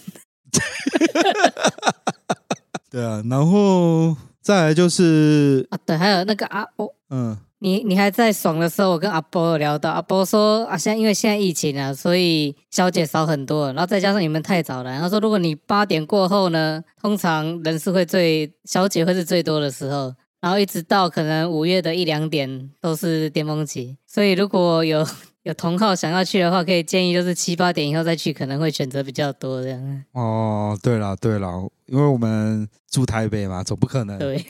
对啊，然后再来就是啊，对，还有那个阿波，嗯，你你还在爽的时候，我跟阿波有聊到，阿波说啊，现在因为现在疫情啊，所以小姐少很多，然后再加上你们太早了，他说如果你八点过后呢，通常人是会最小姐会是最多的时候，然后一直到可能五月的一两点都是巅峰期，所以如果有。有同好想要去的话，可以建议就是七八点以后再去，可能会选择比较多这样。哦，对了对了，因为我们住台北嘛，总不可能。对。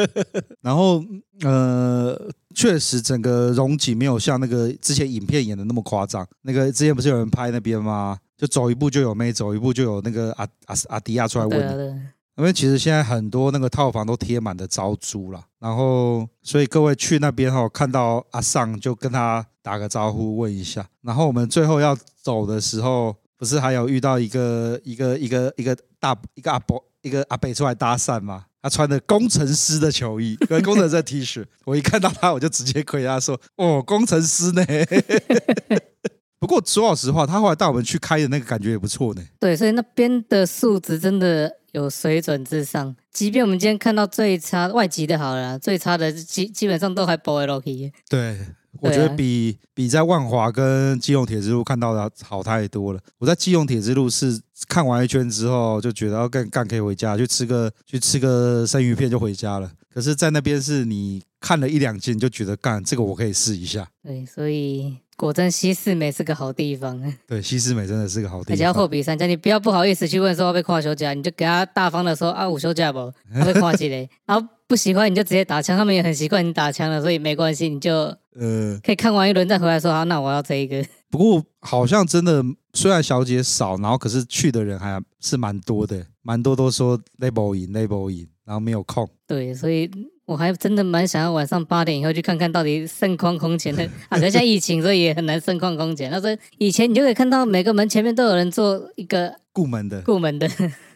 然后呃，确实整个容景没有像那个之前影片演的那么夸张。那个之前不是有人拍那边吗？就走一步就有妹，走一步就有那个阿阿阿迪亚出来问。因为其实现在很多那个套房都贴满的招租了，然后所以各位去那边哈，看到阿尚就跟他打个招呼问一下。然后我们最后要走的时候，不是还有遇到一个一个一个一个大一个阿伯一个阿北出来搭讪吗？他穿的工程师的球衣跟工程师的 T 恤，我一看到他我就直接亏他说：“哦，工程师呢？” 不过说老实话，他后来带我们去开的那个感觉也不错呢。对，所以那边的素质真的。有水准之上，即便我们今天看到最差外籍的好了，最差的基基本上都还不会落去。对，我觉得比、啊、比在万华跟基隆铁之路看到的好太多了。我在基隆铁之路是看完一圈之后就觉得要干干可以回家，去吃个去吃个生鱼片就回家了。可是，在那边是你看了一两件就觉得干这个我可以试一下。对，所以。果真西四美是个好地方，对，西四美真的是个好地方。而且要货比三家，你不要不好意思去问说要被跨休假，你就给他大方的说啊，午休假不？他会跨起来，然后不喜欢你就直接打枪，他们也很习惯你打枪了，所以没关系，你就呃可以看完一轮再回来说好，那我要这一个。不过好像真的，虽然小姐少，然后可是去的人还是蛮多的，蛮多都说 label 赢 label 赢，然后没有空。对，所以。我还真的蛮想要晚上八点以后去看看到底盛况空前的 啊！现在疫情，所以也很难盛况空前。他说以前你就可以看到每个门前面都有人做一个顾门的，顾门的。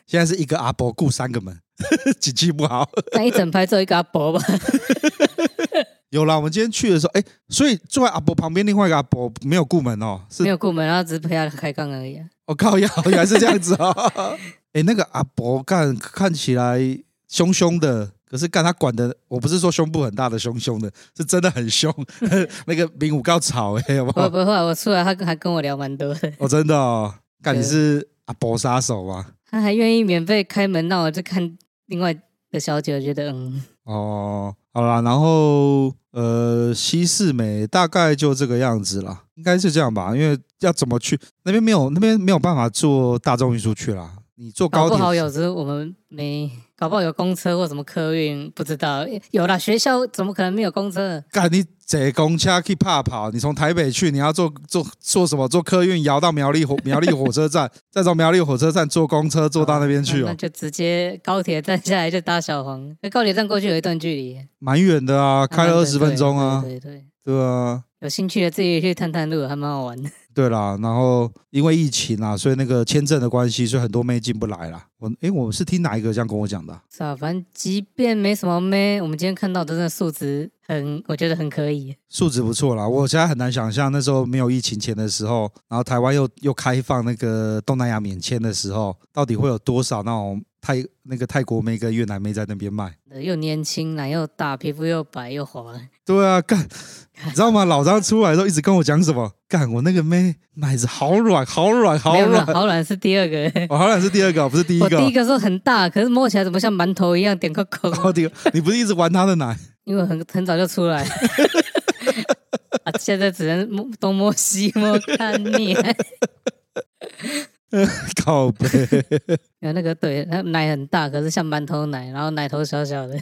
现在是一个阿伯顾三个门，景气不好。那一整排做一个阿伯吧？有啦，我们今天去的时候，哎，所以坐在阿伯旁边另外一个阿伯没有顾门哦，是没有顾门，然后只是陪他开杠而已、啊。我、哦、靠呀，原来是这样子啊、哦！哎，那个阿伯干看起来凶凶的。可是干他管的，我不是说胸部很大的凶凶的，是真的很凶。那个名武高吵哎，好不好？不不会，我出来他还跟我聊蛮多的。哦，真的哦，干你是阿伯杀手吗？他还愿意免费开门，让我去看另外的小姐，我觉得嗯。哦，好啦，然后呃，西四美大概就这个样子啦，应该是这样吧？因为要怎么去那边没有那边没有办法坐大众运输去啦。你坐高铁，不好，有时我们没。搞不好有公车或什么客运，不知道。有啦，学校怎么可能没有公车？干你坐公车去怕跑？你从台北去，你要坐坐坐什么？坐客运摇到苗栗火 苗栗火车站，再从苗栗火车站坐公车坐到那边去哦。那就直接高铁站下来就搭小黄。那高铁站过去有一段距离，蛮远的啊，开了二十分钟啊。对对对，对啊。有兴趣的自己去探探路，还蛮好玩的。对啦，然后因为疫情啊，所以那个签证的关系，所以很多妹进不来啦。我诶，我是听哪一个这样跟我讲的啊？是啊，反正即便没什么妹，我们今天看到的那数值很，我觉得很可以，数值不错啦。我现在很难想象那时候没有疫情前的时候，然后台湾又又开放那个东南亚免签的时候，到底会有多少那种泰那个泰国妹跟越南妹在那边卖？又年轻，奶又大，皮肤又白又滑。对啊，干。你知道吗？老张出来的时候一直跟我讲什么？干我那个妹奶子好软，好软，好软，好软是第二个。哦，好软是第二个，不是第一个。第一个说很大，可是摸起来怎么像馒头一样？点个口。你不是一直玩他的奶？因为很很早就出来。啊，现在只能摸东摸西摸看你。靠背。有那个对，那奶很大，可是像馒头奶，然后奶头小小的。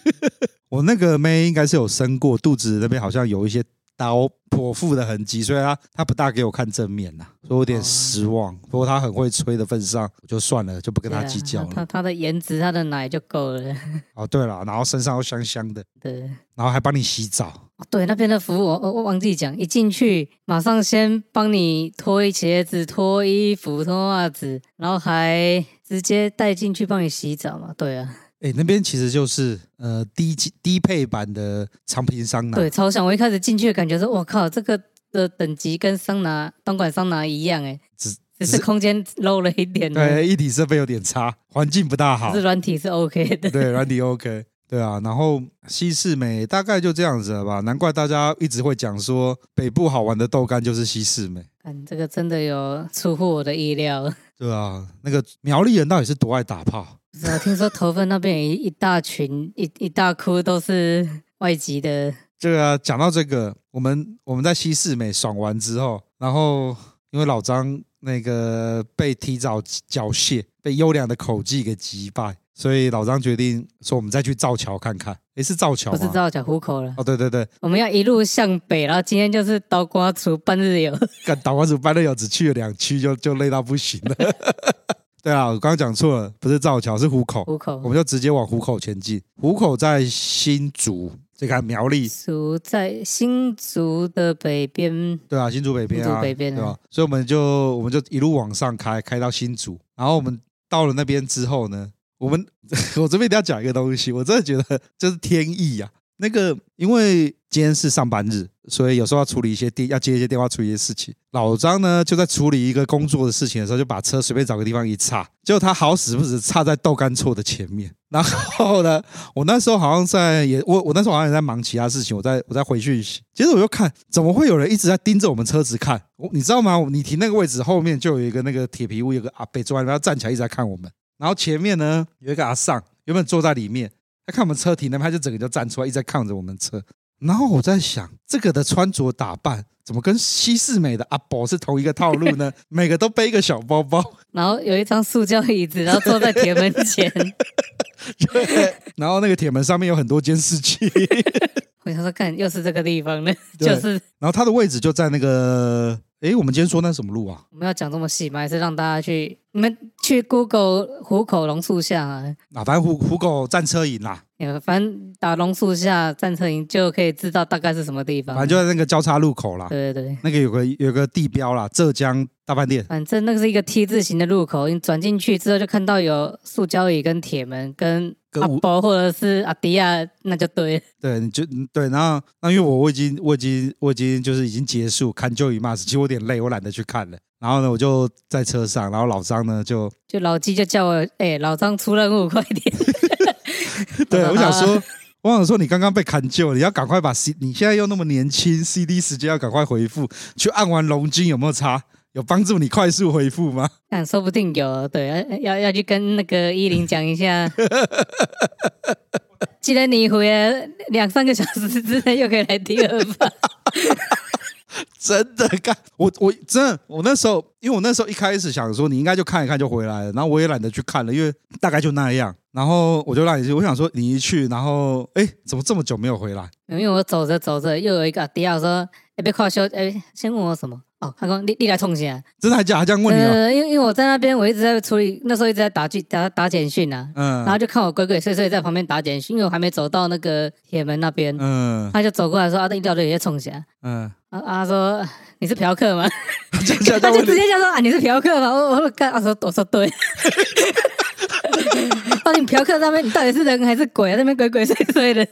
我那个妹应该是有生过，肚子那边好像有一些刀剖腹的痕迹，所以他他不大给我看正面呐，所以我有点失望。不过他很会吹的份上，就算了，就不跟他计较了。他他的颜值，他的奶就够了。哦，对了，然后身上又香香的，对，然后还帮你洗澡。对，那边的服务我我忘记讲，一进去马上先帮你脱鞋子、脱衣服、脱袜子，然后还直接带进去帮你洗澡嘛。对啊。哎，那边其实就是呃低级低配版的长平桑拿。对，超像。我一开始进去的感觉说，我靠，这个的等级跟桑拿东莞桑拿一样，哎，只只是空间 low 了一点。对，一体设备有点差，环境不大好。是软体是 OK 的。对，软体 OK。对啊，然后西式美大概就这样子了吧，难怪大家一直会讲说北部好玩的豆干就是西式美。嗯，这个真的有出乎我的意料。对啊，那个苗栗人到底是多爱打炮？是啊，听说头份那边有一一大群一一大窟都是 外籍的。这个啊，讲到这个，我们我们在西四美爽完之后，然后因为老张那个被提早缴械，被优良的口技给击败。所以老张决定说，我们再去造桥看看。诶，是造桥？不是造桥，虎口了。哦，对对对，我们要一路向北，然后今天就是刀瓜族半日游。干刀瓜族半日游，只去了两区就就累到不行了。对啊，我刚刚讲错了，不是造桥，是虎口。虎口，我们就直接往虎口前进。虎口在新竹，这个苗栗。竹在新竹的北边。对啊，新竹北边啊，新竹北边啊，对吧？所以我们就我们就一路往上开，开到新竹。然后我们到了那边之后呢？我们 我这边一定要讲一个东西，我真的觉得这是天意呀、啊。那个，因为今天是上班日，所以有时候要处理一些电，要接一些电话，处理一些事情。老张呢，就在处理一个工作的事情的时候，就把车随便找个地方一插，结果他好死不死插在豆干错的前面。然后呢，我那时候好像在也我我那时候好像也在忙其他事情，我在我在回讯息，接着我就看，怎么会有人一直在盯着我们车子看？我你知道吗？你停那个位置后面就有一个那个铁皮屋，有个阿伯坐在那边站起来一直在看我们。然后前面呢，有一个阿桑，原本坐在里面，他看我们车停那边，他就整个就站出来，一直在看着我们车。然后我在想，这个的穿着打扮怎么跟西式美的阿伯是同一个套路呢？每个都背一个小包包，然后有一张塑胶椅子，然后坐在铁门前。对，然后那个铁门上面有很多监视器。我想说，看又是这个地方呢，就是。然后他的位置就在那个。哎，我们今天说那什么路啊？我们要讲这么细吗？还是让大家去你们去 Google 虎口龙树下啊？啊，反正虎虎口战车营啦。反正打龙树下战车营就可以知道大概是什么地方。反正就在那个交叉路口啦。对对对，那个有个有个地标啦，浙江大饭店。反正那个是一个 T 字形的路口，你转进去之后就看到有塑胶椅跟铁门跟。阿伯或者是阿迪亚，那就对。对，你就对。然后，那因为我我已经我已经我已经就是已经结束看 Joey Mas，其实我有点累，我懒得去看了。然后呢，我就在车上，然后老张呢就就老鸡就叫我，哎、欸，老张出任务，快点。对，我想说，我想说，你刚刚被砍救，你要赶快把 C，你现在又那么年轻，CD 时间要赶快回复，去按完龙筋有没有差？有帮助你快速回复吗？但 说不定有，对，要要去跟那个依林讲一下。既然你回来两三个小时之内又可以来第二发，真的干我我真的我那时候，因为我那时候一开始想说你应该就看一看就回来了，然后我也懒得去看了，因为大概就那样，然后我就让你去，我想说你一去，然后哎，怎么这么久没有回来？因为我走着走着又有一个迪奥说，哎别快修，哎先问我什么？哦，他说你你来冲线，真的还假？他这样问你啊？呃，因为因为我在那边，我一直在处理，那时候一直在打剧打打简讯啊，嗯，然后就看我鬼鬼祟祟在旁边打简讯，因为我还没走到那个铁门那边，嗯，他就走过来说啊，你到底在冲线，嗯，啊啊说你是嫖客吗？他就直接就说啊，你是嫖客吗？我我看，他说我说对，到底嫖客那边你到底是人还是鬼啊？那边鬼鬼祟祟的，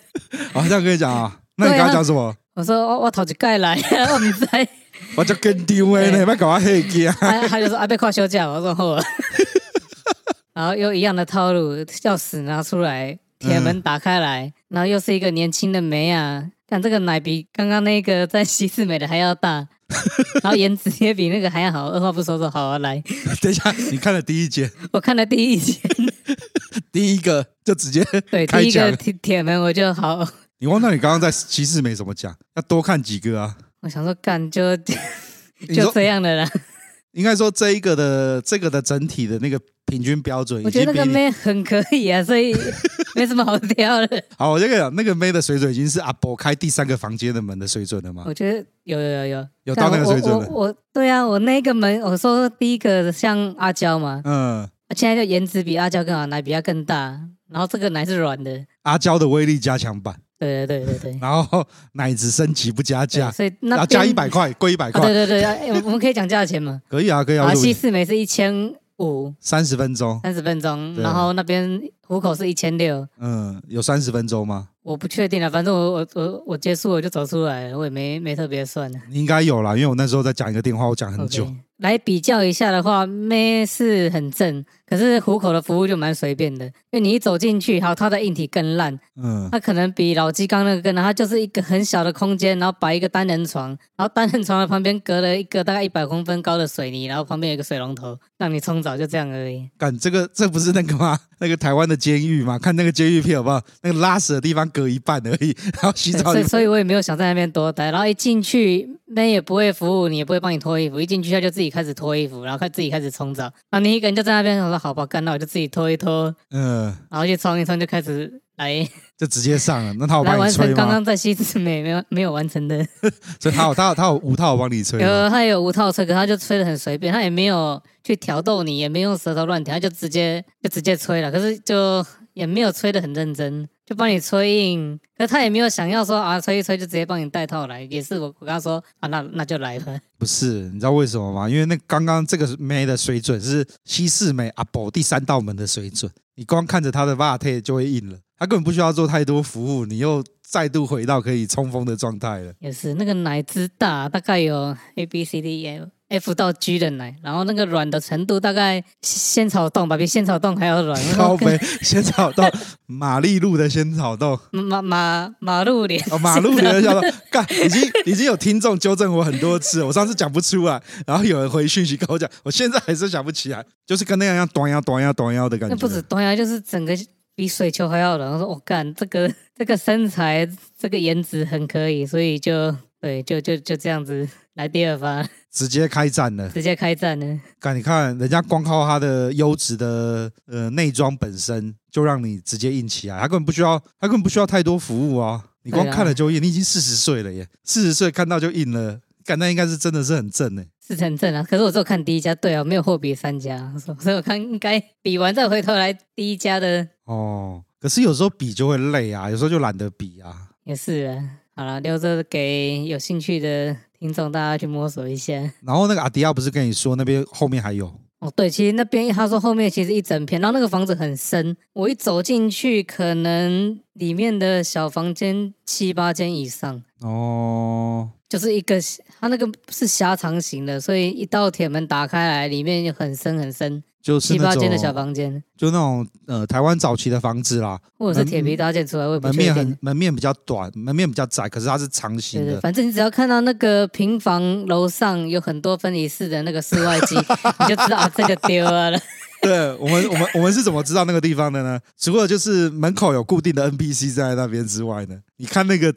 啊，这样跟你讲啊，那你刚刚讲什么？我说我我头一盖来，我唔知。我就跟丢诶，你别搞我黑机啊！他他就说啊，别快休假，我说好了。然后又一样的套路，钥匙拿出来，铁门打开来，嗯、然后又是一个年轻的妹啊，看这个奶比刚刚那个在西四美的还要大，然后颜值也比那个还要好。二话不说说好啊，来。等一下，你看了第一节？我看了第一节，第一个就直接对，第一个铁铁门我就好。你忘了你刚刚在骑士没怎么讲？要多看几个啊。我想说干就 就这样的啦。应该说这一个的这个的整体的那个平均标准，我觉得那个妹很可以啊，所以 没什么好挑的。好，我就跟你讲，那个妹的水准已经是阿伯开第三个房间的门的水准了吗？我觉得有有有有有到那个水准了。我，我对啊，我那个门，我说第一个像阿娇嘛，嗯，现在就颜值比阿娇更好，奶比她更大，然后这个奶是软的，阿娇的威力加强版。对对对对对，然后奶子升级不加价，所以那要加一百块，贵一百块。对对对，我们可以讲价钱吗？可以啊，可以啊。啊，西四美是一千五，三十分钟，三十分钟。然后那边湖口是一千六，嗯，有三十分钟吗？我不确定了，反正我我我我结束我就走出来了，我也没没特别算。你应该有啦，因为我那时候在讲一个电话，我讲很久。Okay. 来比较一下的话，妹是很正，可是虎口的服务就蛮随便的。因为你一走进去，好，它的硬体更烂，嗯，它可能比老鸡缸那个更烂。它就是一个很小的空间，然后摆一个单人床，然后单人床的旁边隔了一个大概一百公分高的水泥，然后旁边有一个水龙头让你冲澡，就这样而已。干这个，这不是那个吗？那个台湾的监狱嘛？看那个监狱片好不好？那个拉屎的地方隔一半而已，然后洗澡。所以，所以我也没有想在那边多待。然后一进去，那也不会服务你，也不会帮你脱衣服。一进去他就自己开始脱衣服，然后开自己开始冲澡，然后你一个人就在那边，我说好吧，干，那我就自己脱一脱，嗯，然后去冲一冲，就开始来，就直接上了。那他有帮你吹吗？刚刚在西子美没有没有完成的，所以他有他有他有五套帮你吹，有他有五套吹，可他就吹的很随便，他也没有去挑逗你，也没用舌头乱挑，他就直接就直接吹了，可是就也没有吹的很认真。就帮你吹硬，可他也没有想要说啊，吹一吹就直接帮你带套来，也是我我跟他说啊，那那就来吧。不是，你知道为什么吗？因为那刚刚这个妹的水准是西四美阿宝第三道门的水准，你光看着他的袜腿就会硬了，他根本不需要做太多服务，你又再度回到可以冲锋的状态了。也是，那个奶之大，大概有 A B C D E F。F 到 G 的奶，然后那个软的程度大概仙草冻吧，比仙草冻还要软。高肥仙草冻，玛丽露的仙草冻，马马马路莲哦，马路莲的仙草冻，干，已经已经有听众纠正我很多次，我上次讲不出来，然后有人回讯息跟我讲，我现在还是想不起来，就是跟那样一样短腰短腰短腰的感觉。那不止短腰，就是整个比水球还要冷。我说我干、哦，这个 这个身材，这个颜值很可以，所以就对，就就就这样子。来第二发，直接开战了，直接开战了。看，你看人家光靠他的优质的呃内装本身，就让你直接硬起来，他根本不需要，他根本不需要太多服务啊。你光看了就硬，你已经四十岁了耶，四十岁看到就硬了，感那应该是真的是很正呢，是很正啊。可是我只有看第一家，对啊，没有货比三家，所以我看应该比完再回头来第一家的。哦，可是有时候比就会累啊，有时候就懒得比啊。也是啊，好了，留着给有兴趣的。听众，大家去摸索一下。然后那个阿迪亚不是跟你说那边后面还有？哦，对，其实那边他说后面其实一整片，然后那个房子很深，我一走进去，可能里面的小房间七八间以上。哦，就是一个，它那个是狭长型的，所以一道铁门打开来，里面就很深很深。就是七八间的小房间，就那种呃台湾早期的房子啦，或者是铁皮搭建出来，门面很门面比较短，门面比较窄，可是它是长形的。对对，反正你只要看到那个平房楼上有很多分离式的那个室外机，你就知道啊，这个丢了。对我们，我们我们是怎么知道那个地方的呢？除了就是门口有固定的 NPC 在那边之外呢，你看那个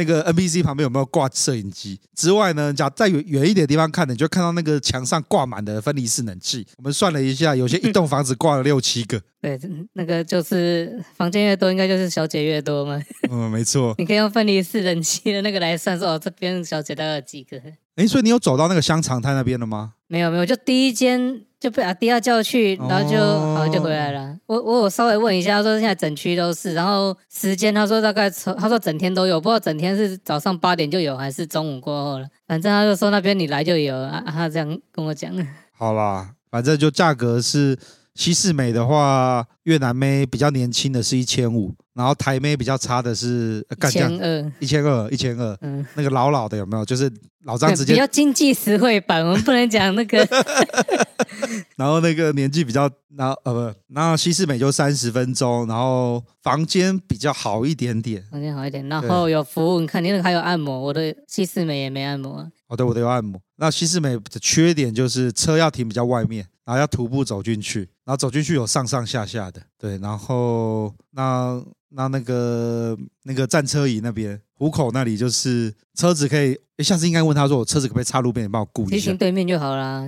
那个 NPC 旁边有没有挂摄影机？之外呢，假在远远一点的地方看，你就看到那个墙上挂满的分离式冷气。我们算了一下，有些一栋房子挂了六七个。对，那个就是房间越多，应该就是小姐越多嘛。嗯，没错。你可以用分离式冷气的那个来算，说哦，这边小姐大概有几个？哎，所以你有走到那个香肠摊那边了吗？没有，没有，就第一间。就被阿迪亚叫去，然后就、哦、好就回来了。我我我稍微问一下，他说现在整区都是，然后时间他说大概他说整天都有，不知道整天是早上八点就有还是中午过后了。反正他就说那边你来就有啊，他这样跟我讲。好啦，反正就价格是西四美的话，越南妹比较年轻的是一千五，然后台妹比较差的是一千二，一千二，一千二。嗯，那个老老的有没有？就是老张直接比较经济实惠版，我们不能讲那个。然后那个年纪比较，然后呃不，然后西四美就三十分钟，然后房间比较好一点点，房间好一点，然后有服务，你看你那个还有按摩，我的西四美也没按摩。哦，对，我都有按摩。那西四美的缺点就是车要停比较外面，然后要徒步走进去，然后走进去有上上下下的，对，然后那那那个那个战车椅那边。虎口那里就是车子可以，下次应该问他说，我车子可不可以插路边，你帮我顾一下。停对面就好啦，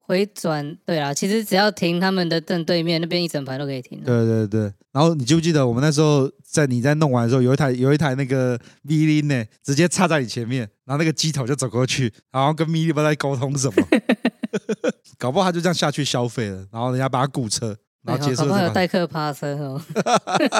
回转对啦，其实只要停他们的正对面，那边一整排都可以停。对对对，然后你记不记得我们那时候在你在弄完的时候，有一台有一台那个 Mini 呢，直接插在你前面，然后那个机头就走过去，然后跟 Mini 不知道在沟通什么，搞不好他就这样下去消费了，然后人家把他雇车，然后结束。有代客趴车哦。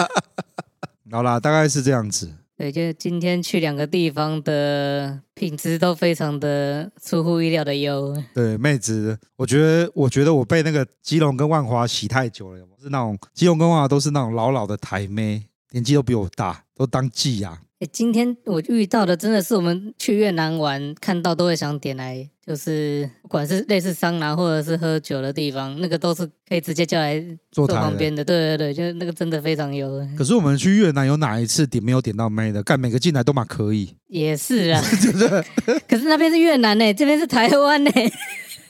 好啦，大概是这样子。对，就今天去两个地方的品质都非常的出乎意料的优。对，妹子，我觉得，我觉得我被那个基隆跟万华洗太久了，是那种基隆跟万华都是那种老老的台妹，年纪都比我大，都当季啊。哎，今天我遇到的真的是我们去越南玩看到都会想点来，就是不管是类似桑拿或者是喝酒的地方，那个都是可以直接叫来坐旁边的。对对对，就是那个真的非常优。可是我们去越南有哪一次点没有点到妹的？干每个进来都蛮可以。也是啊，可是那边是越南呢，这边是台湾呢。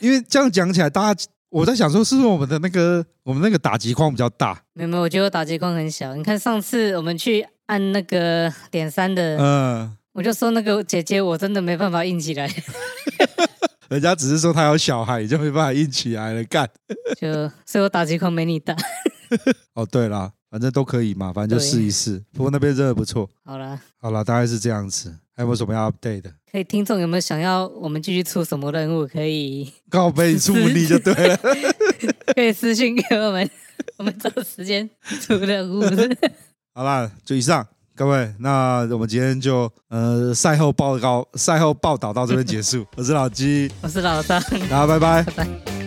因为这样讲起来，大家我在想说，是不是我们的那个我们那个打击框比较大？没有没有，我觉得我打击框很小。你看上次我们去。按那个点三的，嗯，我就说那个姐姐，我真的没办法硬起来。人家只是说他有小孩，你就没办法硬起来了，干。就所以我打击框没你大。哦，对了，反正都可以嘛，反正就试一试。不过那边真的不错。好了，好了，大概是这样子。还有没有什么要 update 的？可以，听众有没有想要我们继续出什么任务？可以告诉出力就对了。可以私信给我们，我们找时间出任务。好啦，就以上各位，那我们今天就呃赛后报告、赛后报道到这边结束。我是老鸡，我是老张，大家拜拜，拜拜。